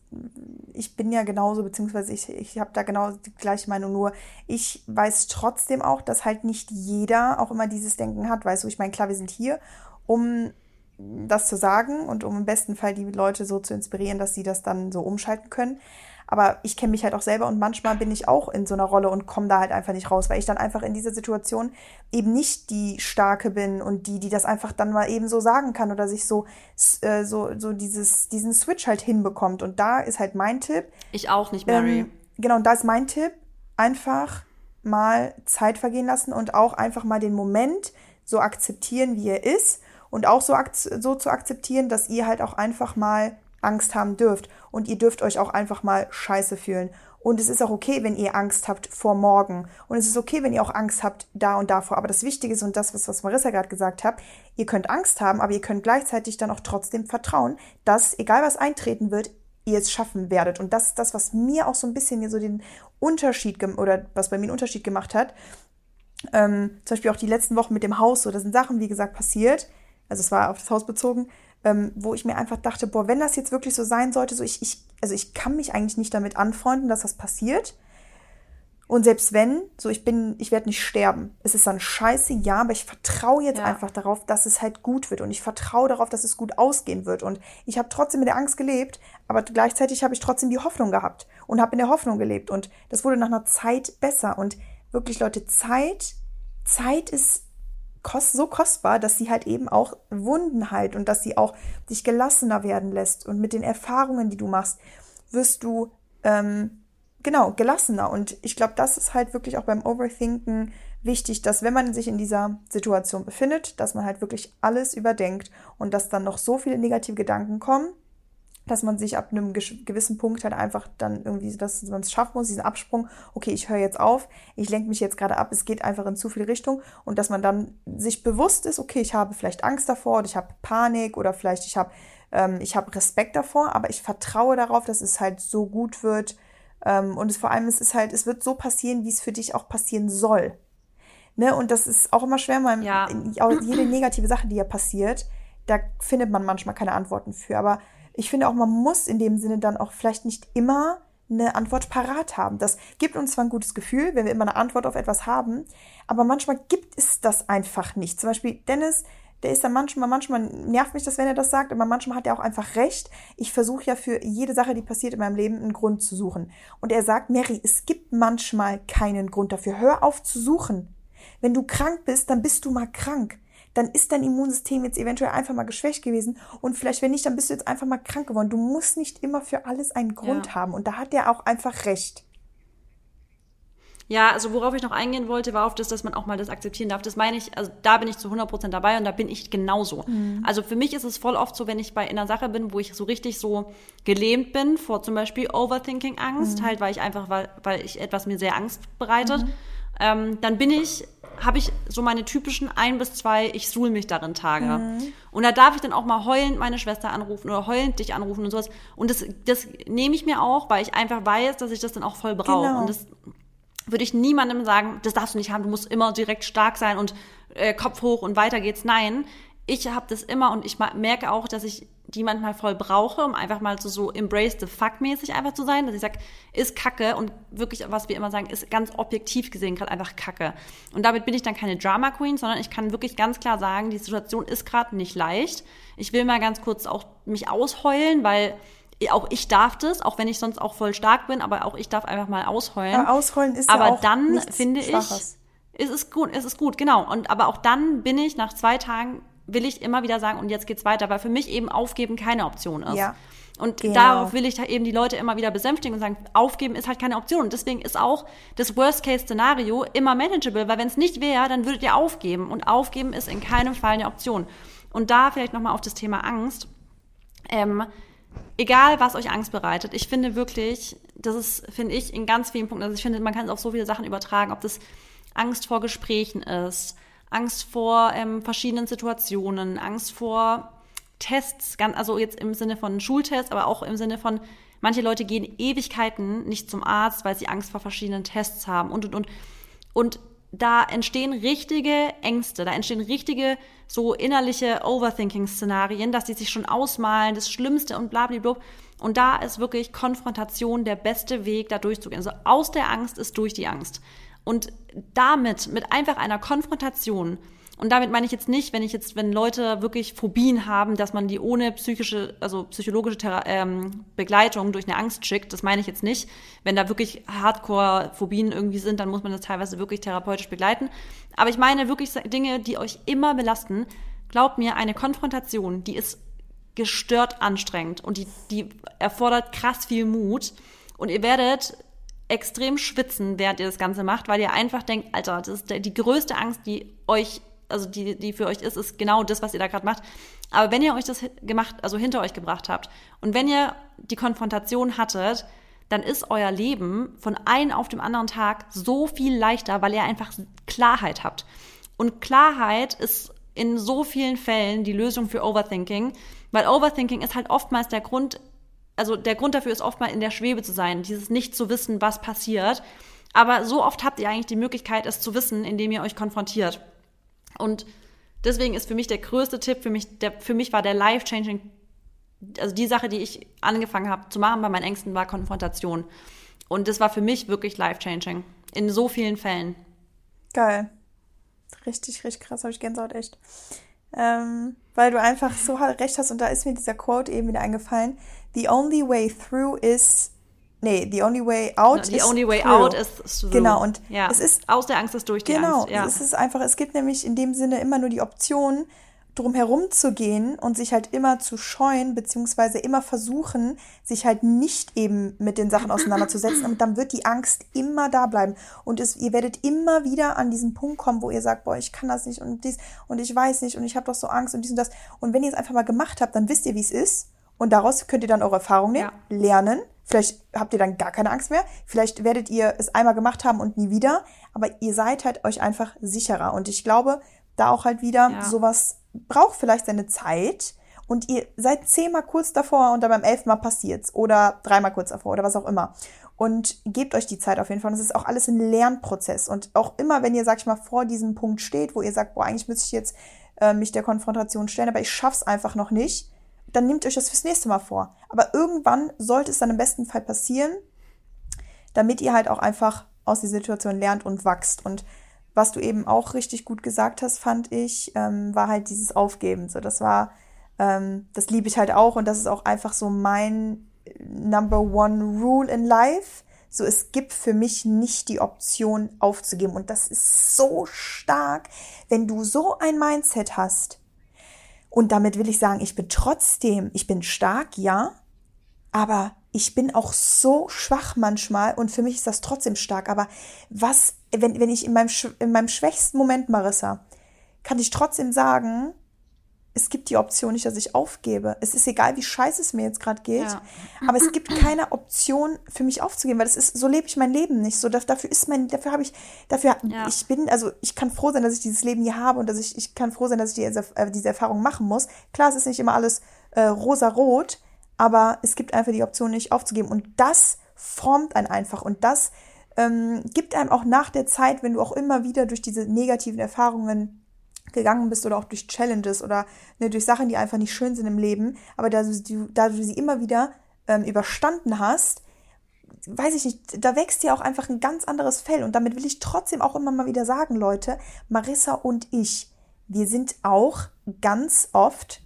ich bin ja genauso, beziehungsweise ich, ich habe da genau die gleiche Meinung, nur ich weiß trotzdem auch, dass halt nicht jeder auch immer dieses Denken hat, weißt du, ich meine, klar, wir sind hier, um das zu sagen und um im besten Fall die Leute so zu inspirieren, dass sie das dann so umschalten können. Aber ich kenne mich halt auch selber und manchmal bin ich auch in so einer Rolle und komme da halt einfach nicht raus, weil ich dann einfach in dieser Situation eben nicht die Starke bin und die, die das einfach dann mal eben so sagen kann oder sich so, äh, so, so dieses, diesen Switch halt hinbekommt. Und da ist halt mein Tipp. Ich auch nicht, Mary. Ähm, genau, und da ist mein Tipp, einfach mal Zeit vergehen lassen und auch einfach mal den Moment so akzeptieren, wie er ist. Und auch so, so zu akzeptieren, dass ihr halt auch einfach mal Angst haben dürft. Und ihr dürft euch auch einfach mal scheiße fühlen. Und es ist auch okay, wenn ihr Angst habt vor morgen. Und es ist okay, wenn ihr auch Angst habt da und davor. Aber das Wichtige ist, und das, was, Marissa gerade gesagt hat, ihr könnt Angst haben, aber ihr könnt gleichzeitig dann auch trotzdem vertrauen, dass, egal was eintreten wird, ihr es schaffen werdet. Und das ist das, was mir auch so ein bisschen so den Unterschied, oder was bei mir einen Unterschied gemacht hat. Ähm, zum Beispiel auch die letzten Wochen mit dem Haus, so, da sind Sachen, wie gesagt, passiert. Also es war auf das Haus bezogen, ähm, wo ich mir einfach dachte, boah, wenn das jetzt wirklich so sein sollte, so ich, ich, also ich kann mich eigentlich nicht damit anfreunden, dass das passiert. Und selbst wenn, so ich bin, ich werde nicht sterben. Es ist dann scheiße, ja, aber ich vertraue jetzt Ja. einfach darauf, dass es halt gut wird. Und ich vertraue darauf, dass es gut ausgehen wird. Und ich habe trotzdem mit der Angst gelebt, aber gleichzeitig habe ich trotzdem die Hoffnung gehabt und habe in der Hoffnung gelebt. Und das wurde nach einer Zeit besser. Und wirklich, Leute, Zeit, Zeit ist kost, so kostbar, dass sie halt eben auch Wunden heilt und dass sie auch dich gelassener werden lässt. Und mit den Erfahrungen, die du machst, wirst du ähm, genau gelassener. Und ich glaube, das ist halt wirklich auch beim Overthinken wichtig, dass wenn man sich in dieser Situation befindet, dass man halt wirklich alles überdenkt und dass dann noch so viele negative Gedanken kommen, dass man sich ab einem gewissen Punkt halt einfach dann irgendwie, dass man es schaffen muss, diesen Absprung, okay, ich höre jetzt auf, ich lenke mich jetzt gerade ab, es geht einfach in zu viel Richtung und dass man dann sich bewusst ist, okay, ich habe vielleicht Angst davor oder ich habe Panik oder vielleicht ich habe ähm, ich habe Respekt davor, aber ich vertraue darauf, dass es halt so gut wird ähm, und es vor allem es ist halt, es wird so passieren, wie es für dich auch passieren soll. Ne? Und das ist auch immer schwer, man, ja. jede negative Sache, die ja passiert, da findet man manchmal keine Antworten für, aber ich finde auch, man muss in dem Sinne dann auch vielleicht nicht immer eine Antwort parat haben. Das gibt uns zwar ein gutes Gefühl, wenn wir immer eine Antwort auf etwas haben, aber manchmal gibt es das einfach nicht. Zum Beispiel Dennis, der ist dann manchmal, manchmal nervt mich das, wenn er das sagt, aber manchmal hat er auch einfach recht. Ich versuche ja für jede Sache, die passiert in meinem Leben, einen Grund zu suchen. Und er sagt, Mary, es gibt manchmal keinen Grund dafür. Hör auf zu suchen. Wenn du krank bist, dann bist du mal krank dann ist dein Immunsystem jetzt eventuell einfach mal geschwächt gewesen und vielleicht, wenn nicht, dann bist du jetzt einfach mal krank geworden. Du musst nicht immer für alles einen Grund ja. haben und da hat der auch einfach recht. Ja, also worauf ich noch eingehen wollte, war auf das, dass man auch mal das akzeptieren darf. Das meine ich, also da bin ich zu 100% dabei und da bin ich genauso. Mhm. Also für mich ist es voll oft so, wenn ich bei einer Sache bin, wo ich so richtig so gelähmt bin vor zum Beispiel Overthinking-Angst, mhm. halt weil ich einfach, weil, weil ich etwas mir sehr Angst bereitet, mhm. Ähm, dann bin ich habe ich so meine typischen ein bis zwei ich suhl mich darin Tage. Mhm. Und da darf ich dann auch mal heulend meine Schwester anrufen oder heulend dich anrufen und sowas. Und das, das nehme ich mir auch, weil ich einfach weiß, dass ich das dann auch voll brauche. Genau. Und das würde ich niemandem sagen, das darfst du nicht haben, du musst immer direkt stark sein und äh, Kopf hoch und weiter geht's. Nein, ich habe das immer und ich merke auch, dass ich die manchmal voll brauche, um einfach mal so, so embrace the fuck mäßig einfach zu sein, dass ich sage, ist Kacke und wirklich, was wir immer sagen, ist ganz objektiv gesehen gerade einfach Kacke. Und damit bin ich dann keine Drama Queen, sondern ich kann wirklich ganz klar sagen, die Situation ist gerade nicht leicht. Ich will mal ganz kurz auch mich ausheulen, weil auch ich darf das, auch wenn ich sonst auch voll stark bin, aber auch ich darf einfach mal ausheulen. Aber ausheulen ist aber ja auch dann finde Schwaches. ich, ist es gut, es ist gut, genau. Und aber auch dann bin ich nach zwei Tagen will ich immer wieder sagen, und jetzt geht's weiter, weil für mich eben aufgeben keine Option ist. Ja. Und genau. darauf will ich eben die Leute immer wieder besänftigen und sagen, aufgeben ist halt keine Option. Und deswegen ist auch das Worst-Case-Szenario immer manageable, weil wenn es nicht wäre, dann würdet ihr aufgeben. Und aufgeben ist in keinem Fall eine Option. Und da vielleicht nochmal auf das Thema Angst. Ähm, egal, was euch Angst bereitet, ich finde wirklich, das ist, finde ich, in ganz vielen Punkten, also ich finde, man kann es auf so viele Sachen übertragen, ob das Angst vor Gesprächen ist, Angst vor ähm, verschiedenen Situationen, Angst vor Tests, also jetzt im Sinne von Schultests, aber auch im Sinne von, manche Leute gehen Ewigkeiten nicht zum Arzt, weil sie Angst vor verschiedenen Tests haben und, und, und. Und da entstehen richtige Ängste, da entstehen richtige so innerliche Overthinking-Szenarien, dass die sich schon ausmalen, das Schlimmste und blablabla. Und da ist wirklich Konfrontation der beste Weg, da durchzugehen. Also aus der Angst ist durch die Angst. Und damit, mit einfach einer Konfrontation, und damit meine ich jetzt nicht, wenn ich jetzt, wenn Leute wirklich Phobien haben, dass man die ohne psychische, also psychologische Thera ähm, Begleitung durch eine Angst schickt. Das meine ich jetzt nicht. Wenn da wirklich Hardcore-Phobien irgendwie sind, dann muss man das teilweise wirklich therapeutisch begleiten. Aber ich meine wirklich Dinge, die euch immer belasten. Glaubt mir, eine Konfrontation, die ist gestört anstrengend und die, die erfordert krass viel Mut. Und ihr werdet extrem schwitzen, während ihr das Ganze macht, weil ihr einfach denkt, Alter, das ist die größte Angst, die euch, also die, die für euch ist, ist genau das, was ihr da gerade macht. Aber wenn ihr euch das gemacht, also hinter euch gebracht habt und wenn ihr die Konfrontation hattet, dann ist euer Leben von einem auf dem anderen Tag so viel leichter, weil ihr einfach Klarheit habt. Und Klarheit ist in so vielen Fällen die Lösung für Overthinking, weil Overthinking ist halt oftmals der Grund, also der Grund dafür ist oft mal in der Schwebe zu sein, dieses nicht zu wissen, was passiert. Aber so oft habt ihr eigentlich die Möglichkeit, es zu wissen, indem ihr euch konfrontiert. Und deswegen ist für mich der größte Tipp, für mich, der, für mich war der life-changing, also die Sache, die ich angefangen habe zu machen bei meinen Ängsten, war Konfrontation. Und das war für mich wirklich life-changing. In so vielen Fällen. Geil. Richtig, richtig krass, habe ich Gänsehaut echt. Ähm, weil du einfach so recht hast und da ist mir dieser Quote eben wieder eingefallen. The only way through is Nee, the only way out no, the is only way through. out is through. Genau und ja. es ist aus der Angst ist durch die genau, Angst. Genau, ja. es ist einfach. Es gibt nämlich in dem Sinne immer nur die Option drum herum zu gehen und sich halt immer zu scheuen, beziehungsweise immer versuchen, sich halt nicht eben mit den Sachen auseinanderzusetzen. Und dann wird die Angst immer da bleiben. Und es, ihr werdet immer wieder an diesen Punkt kommen, wo ihr sagt, boah, ich kann das nicht und dies und ich weiß nicht und ich habe doch so Angst und dies und das. Und wenn ihr es einfach mal gemacht habt, dann wisst ihr, wie es ist. Und daraus könnt ihr dann eure Erfahrung nehmen, ja. lernen. Vielleicht habt ihr dann gar keine Angst mehr. Vielleicht werdet ihr es einmal gemacht haben und nie wieder. Aber ihr seid halt euch einfach sicherer. Und ich glaube, da auch halt wieder ja. sowas braucht vielleicht seine Zeit und ihr seid zehnmal kurz davor und dann beim elften Mal passiert's oder dreimal kurz davor oder was auch immer. Und gebt euch die Zeit auf jeden Fall. Es ist auch alles ein Lernprozess. Und auch immer, wenn ihr, sag ich mal, vor diesem Punkt steht, wo ihr sagt, boah, eigentlich müsste ich jetzt äh, mich der Konfrontation stellen, aber ich schaff's einfach noch nicht, dann nehmt euch das fürs nächste Mal vor. Aber irgendwann sollte es dann im besten Fall passieren, damit ihr halt auch einfach aus der Situation lernt und wächst. Und was du eben auch richtig gut gesagt hast, fand ich, ähm, war halt dieses Aufgeben. So, das war, ähm, das liebe ich halt auch und das ist auch einfach so mein Number One Rule in Life. So, es gibt für mich nicht die Option aufzugeben und das ist so stark, wenn du so ein Mindset hast. Und damit will ich sagen, ich bin trotzdem, ich bin stark, ja, aber ich bin auch so schwach manchmal und für mich ist das trotzdem stark. Aber was wenn, wenn ich in meinem, in meinem schwächsten Moment, Marissa, kann ich trotzdem sagen, es gibt die Option nicht, dass ich aufgebe. Es ist egal, wie scheiße es mir jetzt gerade geht, ja. aber es gibt keine Option für mich aufzugeben, weil das ist, so lebe ich mein Leben nicht. So dafür ist mein, dafür habe ich, dafür ja. ich bin, also ich kann froh sein, dass ich dieses Leben hier habe und dass ich, ich kann froh sein, dass ich diese, äh, diese Erfahrung machen muss. Klar, es ist nicht immer alles äh, rosa-rot, aber es gibt einfach die Option, nicht aufzugeben und das formt einen einfach und das ähm, gibt einem auch nach der Zeit, wenn du auch immer wieder durch diese negativen Erfahrungen gegangen bist oder auch durch Challenges oder ne, durch Sachen, die einfach nicht schön sind im Leben, aber da du, da du sie immer wieder ähm, überstanden hast, weiß ich nicht, da wächst dir auch einfach ein ganz anderes Fell. Und damit will ich trotzdem auch immer mal wieder sagen, Leute, Marissa und ich, wir sind auch ganz oft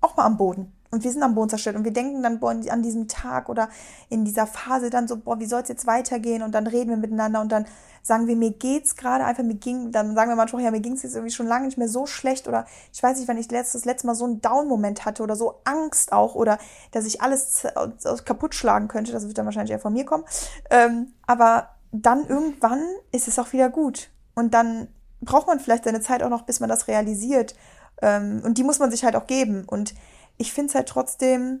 auch mal am Boden. Und wir sind am Boden zerstört und wir denken dann boah, an diesem Tag oder in dieser Phase dann so, boah, wie soll es jetzt weitergehen? Und dann reden wir miteinander und dann sagen wir, mir geht's gerade einfach, mir ging, dann sagen wir manchmal, ja, mir ging's jetzt irgendwie schon lange nicht mehr so schlecht oder ich weiß nicht, wann ich letztes, das letzte Mal so einen Down-Moment hatte oder so Angst auch oder dass ich alles kaputt schlagen könnte. Das wird dann wahrscheinlich eher von mir kommen. Ähm, aber dann irgendwann ist es auch wieder gut. Und dann braucht man vielleicht seine Zeit auch noch, bis man das realisiert. Ähm, und die muss man sich halt auch geben. Und ich finde es halt trotzdem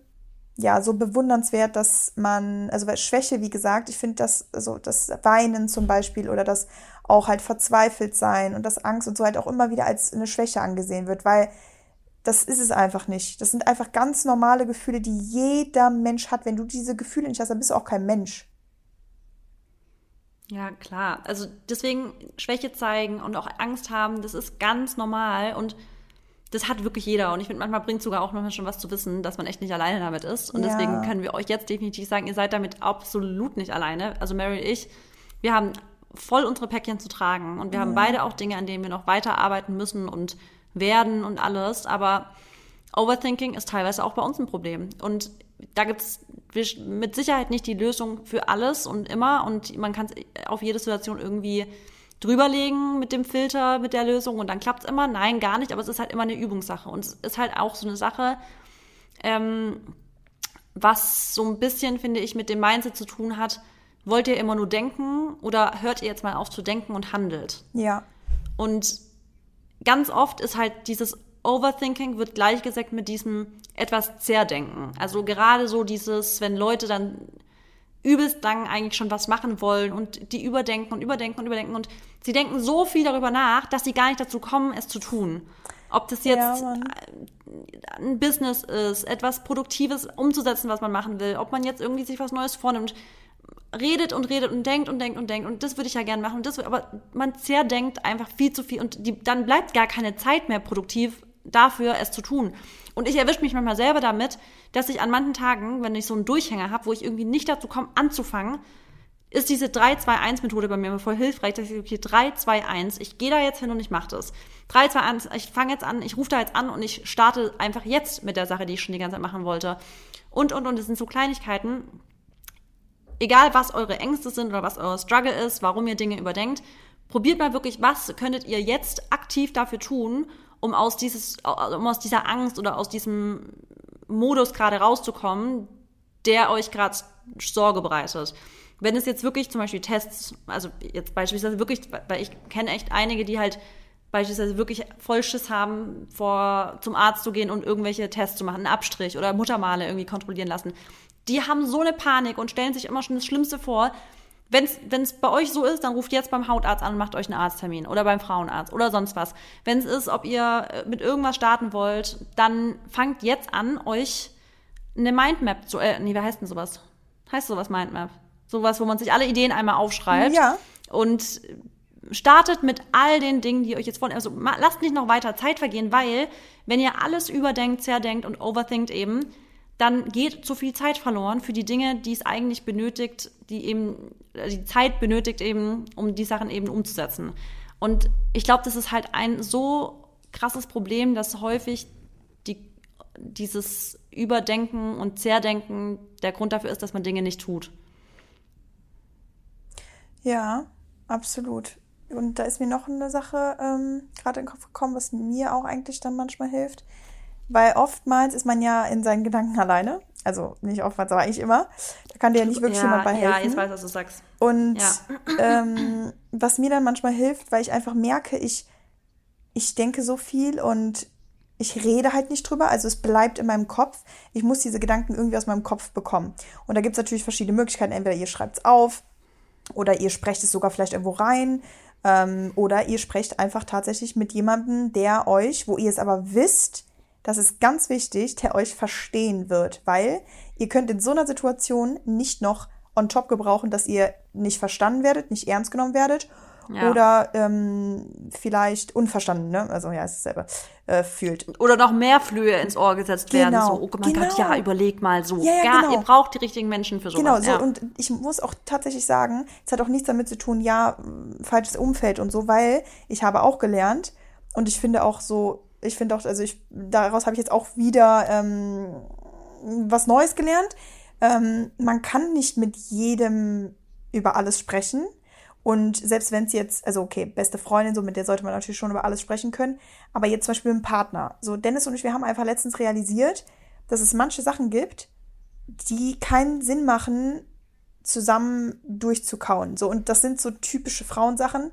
ja so bewundernswert, dass man, also Schwäche, wie gesagt, ich finde das, also das Weinen zum Beispiel oder das auch halt verzweifelt sein und das Angst und so halt auch immer wieder als eine Schwäche angesehen wird, weil das ist es einfach nicht. Das sind einfach ganz normale Gefühle, die jeder Mensch hat. Wenn du diese Gefühle nicht hast, dann bist du auch kein Mensch. Ja, klar. Also deswegen Schwäche zeigen und auch Angst haben, das ist ganz normal und das hat wirklich jeder. Und ich finde, manchmal bringt sogar auch noch schon was zu wissen, dass man echt nicht alleine damit ist. Und ja. deswegen können wir euch jetzt definitiv sagen, ihr seid damit absolut nicht alleine. Also Mary und ich, wir haben voll unsere Päckchen zu tragen. Und wir ja. haben beide auch Dinge, an denen wir noch weiterarbeiten müssen und werden und alles. Aber Overthinking ist teilweise auch bei uns ein Problem. Und da gibt es mit Sicherheit nicht die Lösung für alles und immer. Und man kann auf jede Situation irgendwie drüberlegen mit dem Filter, mit der Lösung und dann klappt es immer. Nein, gar nicht, aber es ist halt immer eine Übungssache. Und es ist halt auch so eine Sache, ähm, was so ein bisschen, finde ich, mit dem Mindset zu tun hat, wollt ihr immer nur denken oder hört ihr jetzt mal auf zu denken und handelt? Ja. Und ganz oft ist halt dieses Overthinking wird gleichgesetzt mit diesem etwas Zerdenken. Also gerade so dieses, wenn Leute dann übelst lang eigentlich schon was machen wollen und die überdenken und überdenken und überdenken. Und sie denken so viel darüber nach, dass sie gar nicht dazu kommen, es zu tun. Ob das jetzt ja, ein Business ist, etwas Produktives umzusetzen, was man machen will, ob man jetzt irgendwie sich was Neues vornimmt, redet und redet und denkt und denkt und denkt. Und das würde ich ja gerne machen. Und das, aber man zerdenkt einfach viel zu viel. Und die, dann bleibt gar keine Zeit mehr produktiv dafür, es zu tun. Und ich erwische mich manchmal selber damit, dass ich an manchen Tagen, wenn ich so einen Durchhänger habe, wo ich irgendwie nicht dazu komme, anzufangen, ist diese 3-2-1-Methode bei mir voll hilfreich, dass ich, okay, 3-2-1, ich gehe da jetzt hin und ich mache das. 3-2-1, ich fange jetzt an, ich rufe da jetzt an und ich starte einfach jetzt mit der Sache, die ich schon die ganze Zeit machen wollte. Und, und, und, es sind so Kleinigkeiten. Egal, was eure Ängste sind oder was euer Struggle ist, warum ihr Dinge überdenkt, probiert mal wirklich, was könntet ihr jetzt aktiv dafür tun, um aus, dieses, um aus dieser Angst oder aus diesem Modus gerade rauszukommen, der euch gerade Sorge bereitet. Wenn es jetzt wirklich zum Beispiel Tests, also jetzt beispielsweise wirklich, weil ich kenne echt einige, die halt beispielsweise wirklich Vollschiss haben, vor, zum Arzt zu gehen und irgendwelche Tests zu machen, einen Abstrich oder Muttermale irgendwie kontrollieren lassen. Die haben so eine Panik und stellen sich immer schon das Schlimmste vor. Wenn es bei euch so ist, dann ruft jetzt beim Hautarzt an und macht euch einen Arzttermin oder beim Frauenarzt oder sonst was. Wenn es ist, ob ihr äh, mit irgendwas starten wollt, dann fangt jetzt an, euch eine Mindmap zu, äh, nee, wie heißt denn sowas? Heißt sowas Mindmap? Sowas, wo man sich alle Ideen einmal aufschreibt. Ja. Und startet mit all den Dingen, die euch jetzt wollen. Also lasst nicht noch weiter Zeit vergehen, weil wenn ihr alles überdenkt, zerdenkt und overthinkt eben, dann geht zu viel Zeit verloren für die Dinge, die es eigentlich benötigt, die eben äh, die Zeit benötigt eben, um die Sachen eben umzusetzen. Und ich glaube, das ist halt ein so krasses Problem, dass häufig die, dieses Überdenken und Zerdenken der Grund dafür ist, dass man Dinge nicht tut. Ja, absolut. Und da ist mir noch eine Sache ähm, gerade in den Kopf gekommen, was mir auch eigentlich dann manchmal hilft. Weil oftmals ist man ja in seinen Gedanken alleine. Also nicht oftmals, aber eigentlich immer. Da kann dir ja nicht wirklich ja, jemand bei helfen. Ja, jetzt weiß, was du sagst. Und ja. ähm, was mir dann manchmal hilft, weil ich einfach merke, ich, ich denke so viel und ich rede halt nicht drüber, also es bleibt in meinem Kopf. Ich muss diese Gedanken irgendwie aus meinem Kopf bekommen. Und da gibt es natürlich verschiedene Möglichkeiten. Entweder ihr schreibt es auf oder ihr sprecht es sogar vielleicht irgendwo rein ähm, oder ihr sprecht einfach tatsächlich mit jemandem, der euch, wo ihr es aber wisst, das ist ganz wichtig, der euch verstehen wird, weil ihr könnt in so einer Situation nicht noch on top gebrauchen, dass ihr nicht verstanden werdet, nicht ernst genommen werdet ja. oder ähm, vielleicht unverstanden, ne? Also ja, ist es selber äh, fühlt. Oder noch mehr Flöhe ins Ohr gesetzt genau. werden. So, oh mein genau. Gott, ja, überleg mal so. Ja, ja, ja genau. Ihr braucht die richtigen Menschen für sowas. Genau, so, und ich muss auch tatsächlich sagen, es hat auch nichts damit zu tun, ja, falsches Umfeld und so, weil ich habe auch gelernt und ich finde auch so, ich finde auch, also ich, daraus habe ich jetzt auch wieder ähm, was Neues gelernt. Ähm, man kann nicht mit jedem über alles sprechen. Und selbst wenn es jetzt, also okay, beste Freundin, so mit der sollte man natürlich schon über alles sprechen können. Aber jetzt zum Beispiel mit einem Partner. So, Dennis und ich, wir haben einfach letztens realisiert, dass es manche Sachen gibt, die keinen Sinn machen, zusammen durchzukauen. So, und das sind so typische Frauensachen,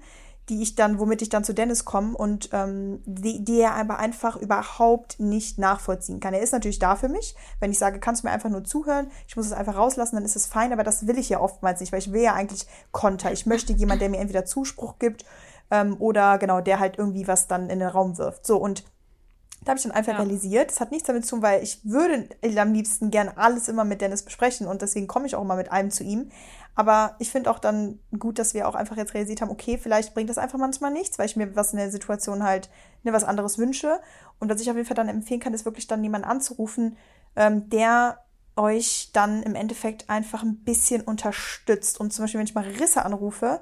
die ich dann, womit ich dann zu Dennis komme und ähm, die, die er aber einfach überhaupt nicht nachvollziehen kann. Er ist natürlich da für mich. Wenn ich sage, kannst du mir einfach nur zuhören, ich muss es einfach rauslassen, dann ist es fein, aber das will ich ja oftmals nicht, weil ich will ja eigentlich Konter. Ich möchte jemand, der mir entweder Zuspruch gibt ähm, oder genau, der halt irgendwie was dann in den Raum wirft. So, und da habe ich dann einfach ja. realisiert, es hat nichts damit zu tun, weil ich würde am liebsten gern alles immer mit Dennis besprechen und deswegen komme ich auch immer mit allem zu ihm. Aber ich finde auch dann gut, dass wir auch einfach jetzt realisiert haben, okay, vielleicht bringt das einfach manchmal nichts, weil ich mir was in der Situation halt ne, was anderes wünsche. Und was ich auf jeden Fall dann empfehlen kann, ist wirklich dann jemanden anzurufen, ähm, der euch dann im Endeffekt einfach ein bisschen unterstützt. Und zum Beispiel, wenn ich Marissa anrufe,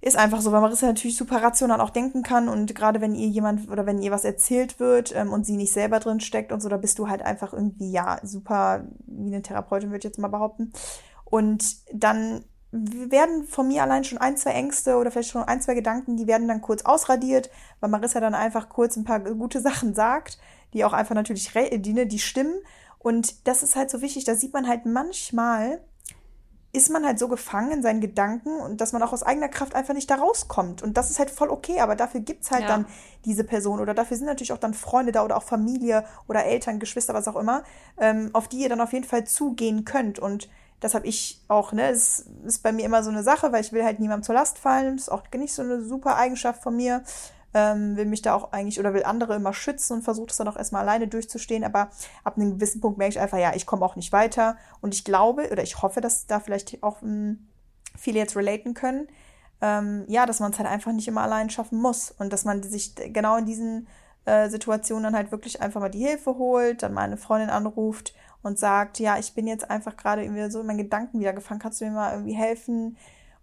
ist einfach so, weil Marissa natürlich super rational auch denken kann und gerade wenn ihr jemand oder wenn ihr was erzählt wird ähm, und sie nicht selber drin steckt und so, da bist du halt einfach irgendwie, ja, super wie eine Therapeutin, würde ich jetzt mal behaupten. Und dann werden von mir allein schon ein, zwei Ängste oder vielleicht schon ein, zwei Gedanken, die werden dann kurz ausradiert, weil Marissa dann einfach kurz ein paar gute Sachen sagt, die auch einfach natürlich die, ne, die stimmen. Und das ist halt so wichtig, da sieht man halt manchmal, ist man halt so gefangen in seinen Gedanken und dass man auch aus eigener Kraft einfach nicht da rauskommt. Und das ist halt voll okay, aber dafür gibt's halt ja. dann diese Person oder dafür sind natürlich auch dann Freunde da oder auch Familie oder Eltern, Geschwister, was auch immer, ähm, auf die ihr dann auf jeden Fall zugehen könnt. Und das habe ich auch, ne? Es ist bei mir immer so eine Sache, weil ich will halt niemandem zur Last fallen. Das ist auch nicht so eine super Eigenschaft von mir. Ähm, will mich da auch eigentlich oder will andere immer schützen und versucht es dann auch erstmal alleine durchzustehen. Aber ab einem gewissen Punkt merke ich einfach, ja, ich komme auch nicht weiter. Und ich glaube oder ich hoffe, dass da vielleicht auch mh, hm, viele jetzt relaten können. Ähm, ja, dass man es halt einfach nicht immer allein schaffen muss und dass man sich genau in diesen äh, Situationen dann halt wirklich einfach mal die Hilfe holt, dann mal eine Freundin anruft und sagt, ja, ich bin jetzt einfach gerade irgendwie so in meinen Gedanken wieder gefangen, kannst du mir mal irgendwie helfen?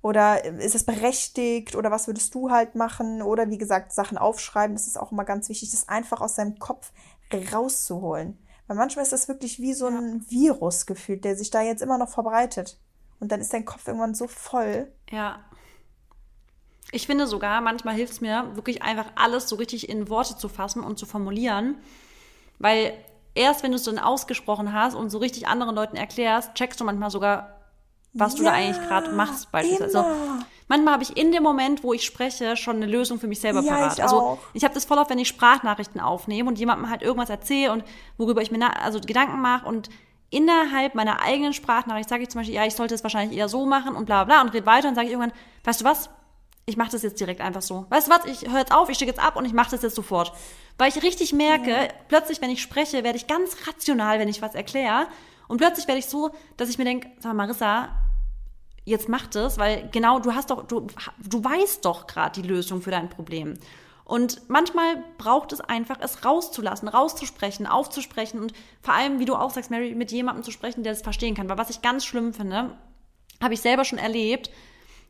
Oder ist es berechtigt? Oder was würdest du halt machen? Oder wie gesagt, Sachen aufschreiben, das ist auch immer ganz wichtig, das einfach aus seinem Kopf rauszuholen. Weil manchmal ist das wirklich wie so ein Virus gefühlt, der sich da jetzt immer noch verbreitet. Und dann ist dein Kopf irgendwann so voll. Ja. Ich finde sogar, manchmal hilft es mir, wirklich einfach alles so richtig in Worte zu fassen und zu formulieren. Weil erst wenn du es dann ausgesprochen hast und so richtig anderen Leuten erklärst, checkst du manchmal sogar, was du da eigentlich gerade machst, beispielsweise. Also, manchmal habe ich in dem Moment, wo ich spreche, schon eine Lösung für mich selber Ja, parat. ich also auch. ich habe das voll oft, wenn ich Sprachnachrichten aufnehme und jemandem halt irgendwas erzähle und worüber ich mir also Gedanken mache und innerhalb meiner eigenen Sprachnachricht sage ich zum Beispiel, ja, ich sollte es wahrscheinlich eher so machen und bla bla und red weiter und sage ich irgendwann, weißt du was? Ich mache das jetzt direkt einfach so. Weißt du was? Ich höre jetzt auf, ich stecke jetzt ab und ich mache das jetzt sofort. Weil ich richtig merke, plötzlich, wenn ich spreche, werde ich ganz rational, wenn ich was erkläre. Und plötzlich werde ich so, dass ich mir denke, sag mal, Marissa, jetzt mach das, weil genau, du hast doch, du, du weißt doch gerade die Lösung für dein Problem. Und manchmal braucht es einfach, es rauszulassen, rauszusprechen, aufzusprechen und vor allem, wie du auch sagst, Mary, mit jemandem zu sprechen, der das verstehen kann. Weil was ich ganz schlimm finde, habe ich selber schon erlebt,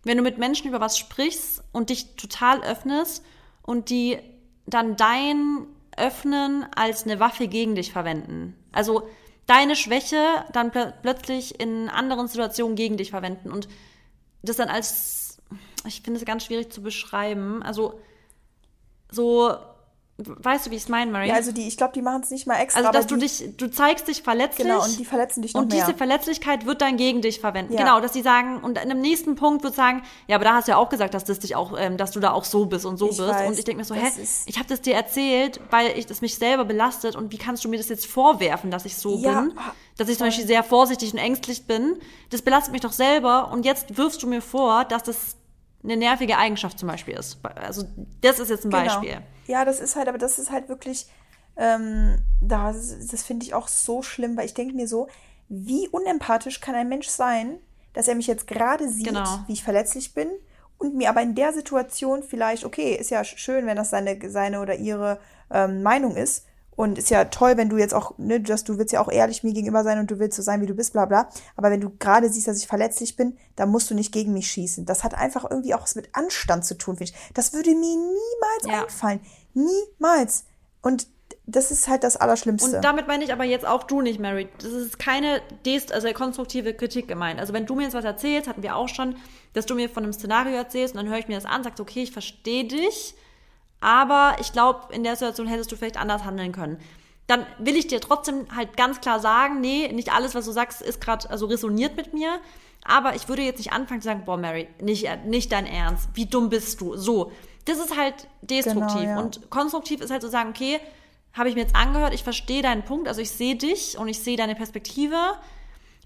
wenn du mit Menschen über was sprichst und dich total öffnest und die dann dein Öffnen als eine Waffe gegen dich verwenden. Also deine Schwäche dann plö plötzlich in anderen Situationen gegen dich verwenden und das dann als, ich finde es ganz schwierig zu beschreiben, also so, weißt du, wie ich es meine, Mary? Ja, also die, ich glaube, die machen es nicht mal extra. Also, dass du die, dich, du zeigst dich verletzlich. Genau, und die verletzen dich noch Und mehr. diese Verletzlichkeit wird dann gegen dich verwenden. Ja. Genau, dass die sagen, und in einem nächsten Punkt wird sagen, ja, aber da hast du ja auch gesagt, dass das dich auch, ähm, dass du da auch so bist und so Ich bist. weiß, und ich denke mir so, hä, ich habe das dir erzählt, weil ich das mich selber belastet und wie kannst du mir das jetzt vorwerfen, dass ich so Ja, bin? Dass ich zum Beispiel sehr vorsichtig und ängstlich bin. Das belastet mich doch selber und jetzt wirfst du mir vor, dass das eine nervige Eigenschaft zum Beispiel ist. Also das ist jetzt ein Beispiel. Genau. Ja, das ist halt, aber das ist halt wirklich, ähm, das, das finde ich auch so schlimm, weil ich denke mir so, wie unempathisch kann ein Mensch sein, dass er mich jetzt gerade sieht, Genau. wie ich verletzlich bin und mir aber in der Situation vielleicht, okay, ist ja schön, wenn das seine, seine oder ihre ähm, Meinung ist. Und ist ja toll, wenn du jetzt auch, ne, dass du willst ja auch ehrlich mir gegenüber sein und du willst so sein, wie du bist, bla bla. Aber wenn du gerade siehst, dass ich verletzlich bin, dann musst du nicht gegen mich schießen. Das hat einfach irgendwie auch was mit Anstand zu tun, finde ich. Das würde mir niemals Ja. einfallen. Niemals. Und das ist halt das Allerschlimmste. Und damit meine ich aber jetzt auch du nicht, Mary. Das ist keine dest also konstruktive Kritik gemeint. Also wenn du mir jetzt was erzählst, hatten wir auch schon, dass du mir von einem Szenario erzählst und dann höre ich mir das an, sagst, okay, ich verstehe dich, aber ich glaube, in der Situation hättest du vielleicht anders handeln können. Dann will ich dir trotzdem halt ganz klar sagen, nee, nicht alles, was du sagst, ist gerade, also resoniert mit mir. Aber ich würde jetzt nicht anfangen zu sagen, boah, Mary, nicht, nicht dein Ernst, wie dumm bist du? So. Das ist halt destruktiv. Genau, ja. Und konstruktiv ist halt zu sagen, okay, habe ich mir jetzt angehört, ich verstehe deinen Punkt, also ich sehe dich und ich sehe deine Perspektive.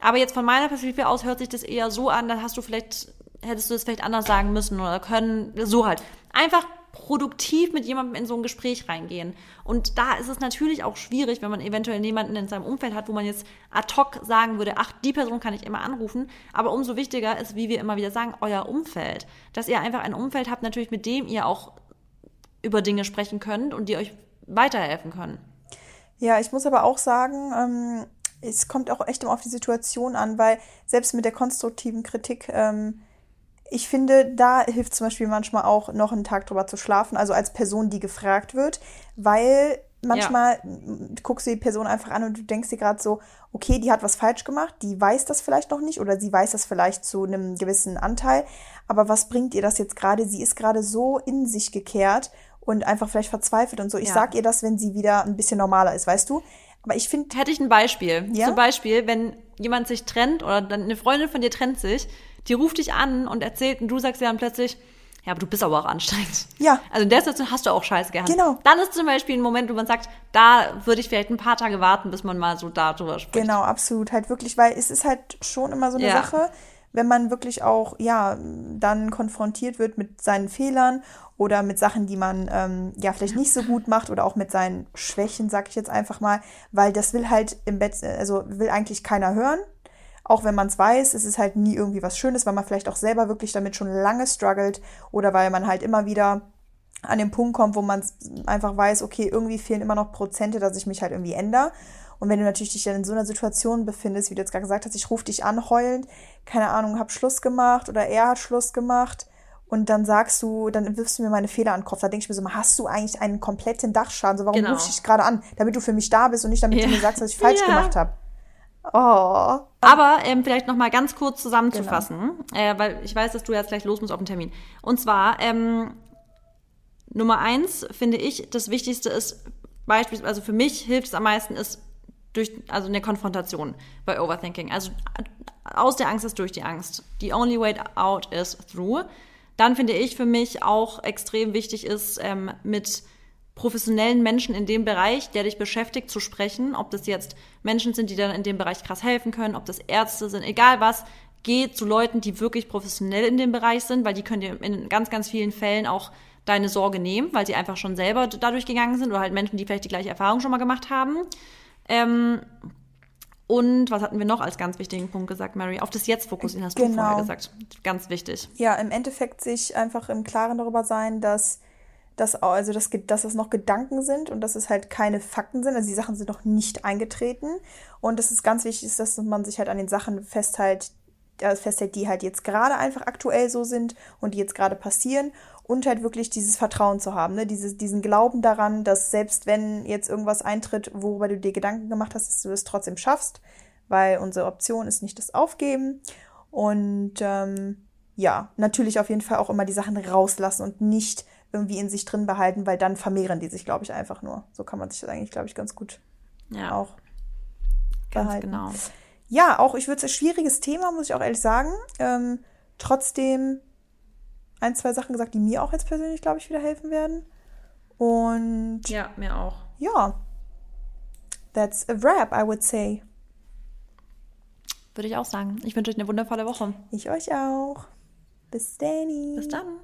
Aber jetzt von meiner Perspektive aus hört sich das eher so an, dann hast du vielleicht, hättest du das vielleicht anders sagen müssen oder können, so halt. Einfach produktiv mit jemandem in so ein Gespräch reingehen. Und da ist es natürlich auch schwierig, wenn man eventuell jemanden in seinem Umfeld hat, wo man jetzt ad hoc sagen würde, ach, die Person kann ich immer anrufen. Aber umso wichtiger ist, wie wir immer wieder sagen, euer Umfeld. Dass ihr einfach ein Umfeld habt, natürlich mit dem ihr auch über Dinge sprechen könnt und die euch weiterhelfen können. Ja, ich muss aber auch sagen, ähm, es kommt auch echt immer auf die Situation an, weil selbst mit der konstruktiven Kritik, ähm, ich finde, da hilft zum Beispiel manchmal auch noch einen Tag drüber zu schlafen, also als Person, die gefragt wird, weil manchmal m, guckst du die Person einfach an und du denkst dir gerade so, okay, die hat was falsch gemacht, die weiß das vielleicht noch nicht oder sie weiß das vielleicht zu einem gewissen Anteil, aber was bringt ihr das jetzt gerade? Sie ist gerade so in sich gekehrt und einfach vielleicht verzweifelt und so. Ich Ja. sag ihr das, wenn sie wieder ein bisschen normaler ist, weißt du? Aber ich finde, Hätte ich ein Beispiel. Ja? Zum Beispiel, wenn jemand sich trennt oder dann eine Freundin von dir trennt sich, die ruft dich an und erzählt und du sagst ihr dann plötzlich, ja, aber du bist aber auch anstrengend. Ja. Also in der Situation hast du auch Scheiße gehandelt. Genau. Dann ist zum Beispiel ein Moment, wo man sagt, da würde ich vielleicht ein paar Tage warten, bis man mal so darüber spricht. Genau, absolut. Halt wirklich, weil es ist halt schon immer so eine Ja. Sache, wenn man wirklich auch, ja, dann konfrontiert wird mit seinen Fehlern oder mit Sachen, die man ähm, ja vielleicht nicht so gut macht oder auch mit seinen Schwächen, sag ich jetzt einfach mal, weil das will halt im Bett, also will eigentlich keiner hören. Auch wenn man es weiß, es ist halt nie irgendwie was Schönes, weil man vielleicht auch selber wirklich damit schon lange struggelt oder weil man halt immer wieder an den Punkt kommt, wo man einfach weiß, okay, irgendwie fehlen immer noch Prozente, dass ich mich halt irgendwie ändere. Und wenn du natürlich dich dann in so einer Situation befindest, wie du jetzt gerade gesagt hast, ich rufe dich an heulend, keine Ahnung, hab Schluss gemacht oder er hat Schluss gemacht und dann sagst du, dann wirfst du mir meine Fehler an den Kopf. Da denke ich mir so, hast du eigentlich einen kompletten Dachschaden? So, warum Genau. ruf ich dich gerade an? Damit du für mich da bist und nicht damit Ja. du mir sagst, was ich falsch Ja. gemacht habe. Oh. Aber ähm, vielleicht noch mal ganz kurz zusammenzufassen, genau. äh, weil ich weiß, dass du jetzt gleich los musst auf den Termin. Und zwar ähm, Nummer eins finde ich, das Wichtigste ist beispielsweise, also für mich hilft es am meisten, ist durch, also eine Konfrontation bei Overthinking. Also aus der Angst ist durch die Angst. The only way out is through. Dann finde ich für mich auch extrem wichtig ist, ähm, mit professionellen Menschen in dem Bereich, der dich beschäftigt, zu sprechen. Ob das jetzt Menschen sind, die dann in dem Bereich krass helfen können, ob das Ärzte sind, egal was. Geh zu Leuten, die wirklich professionell in dem Bereich sind, weil die können dir in ganz, ganz vielen Fällen auch deine Sorge nehmen, weil sie einfach schon selber dadurch gegangen sind oder halt Menschen, die vielleicht die gleiche Erfahrung schon mal gemacht haben. Ähm, und was hatten wir noch als ganz wichtigen Punkt gesagt, Mary? Auf das Jetzt fokussieren, hast genau. du vorher gesagt. Ganz wichtig. Ja, im Endeffekt sich einfach im Klaren darüber sein, dass dass, also dass, dass es noch Gedanken sind und dass es halt keine Fakten sind. Also die Sachen sind noch nicht eingetreten. Und dass es ganz wichtig ist, dass man sich halt an den Sachen festhält, äh, festhält, die halt jetzt gerade einfach aktuell so sind und die jetzt gerade passieren. Und halt wirklich dieses Vertrauen zu haben, ne? Dieses, diesen Glauben daran, dass selbst wenn jetzt irgendwas eintritt, worüber du dir Gedanken gemacht hast, dass du es trotzdem schaffst, weil unsere Option ist nicht das Aufgeben. Und ähm, ja, natürlich auf jeden Fall auch immer die Sachen rauslassen und nicht irgendwie in sich drin behalten, weil dann vermehren die sich, glaube ich, einfach nur. So kann man sich das eigentlich, glaube ich, ganz gut ja. auch ganz behalten. genau. Ja, auch ich würde es ein schwieriges Thema, muss ich auch ehrlich sagen. Ähm, trotzdem ein, zwei Sachen gesagt, die mir auch jetzt persönlich, glaube ich, wieder helfen werden. Und ja, mir auch. Ja, that's a wrap, I would say. Würde ich auch sagen. Ich wünsche euch eine wundervolle Woche. Ich euch auch. Bis dann. Bis dann.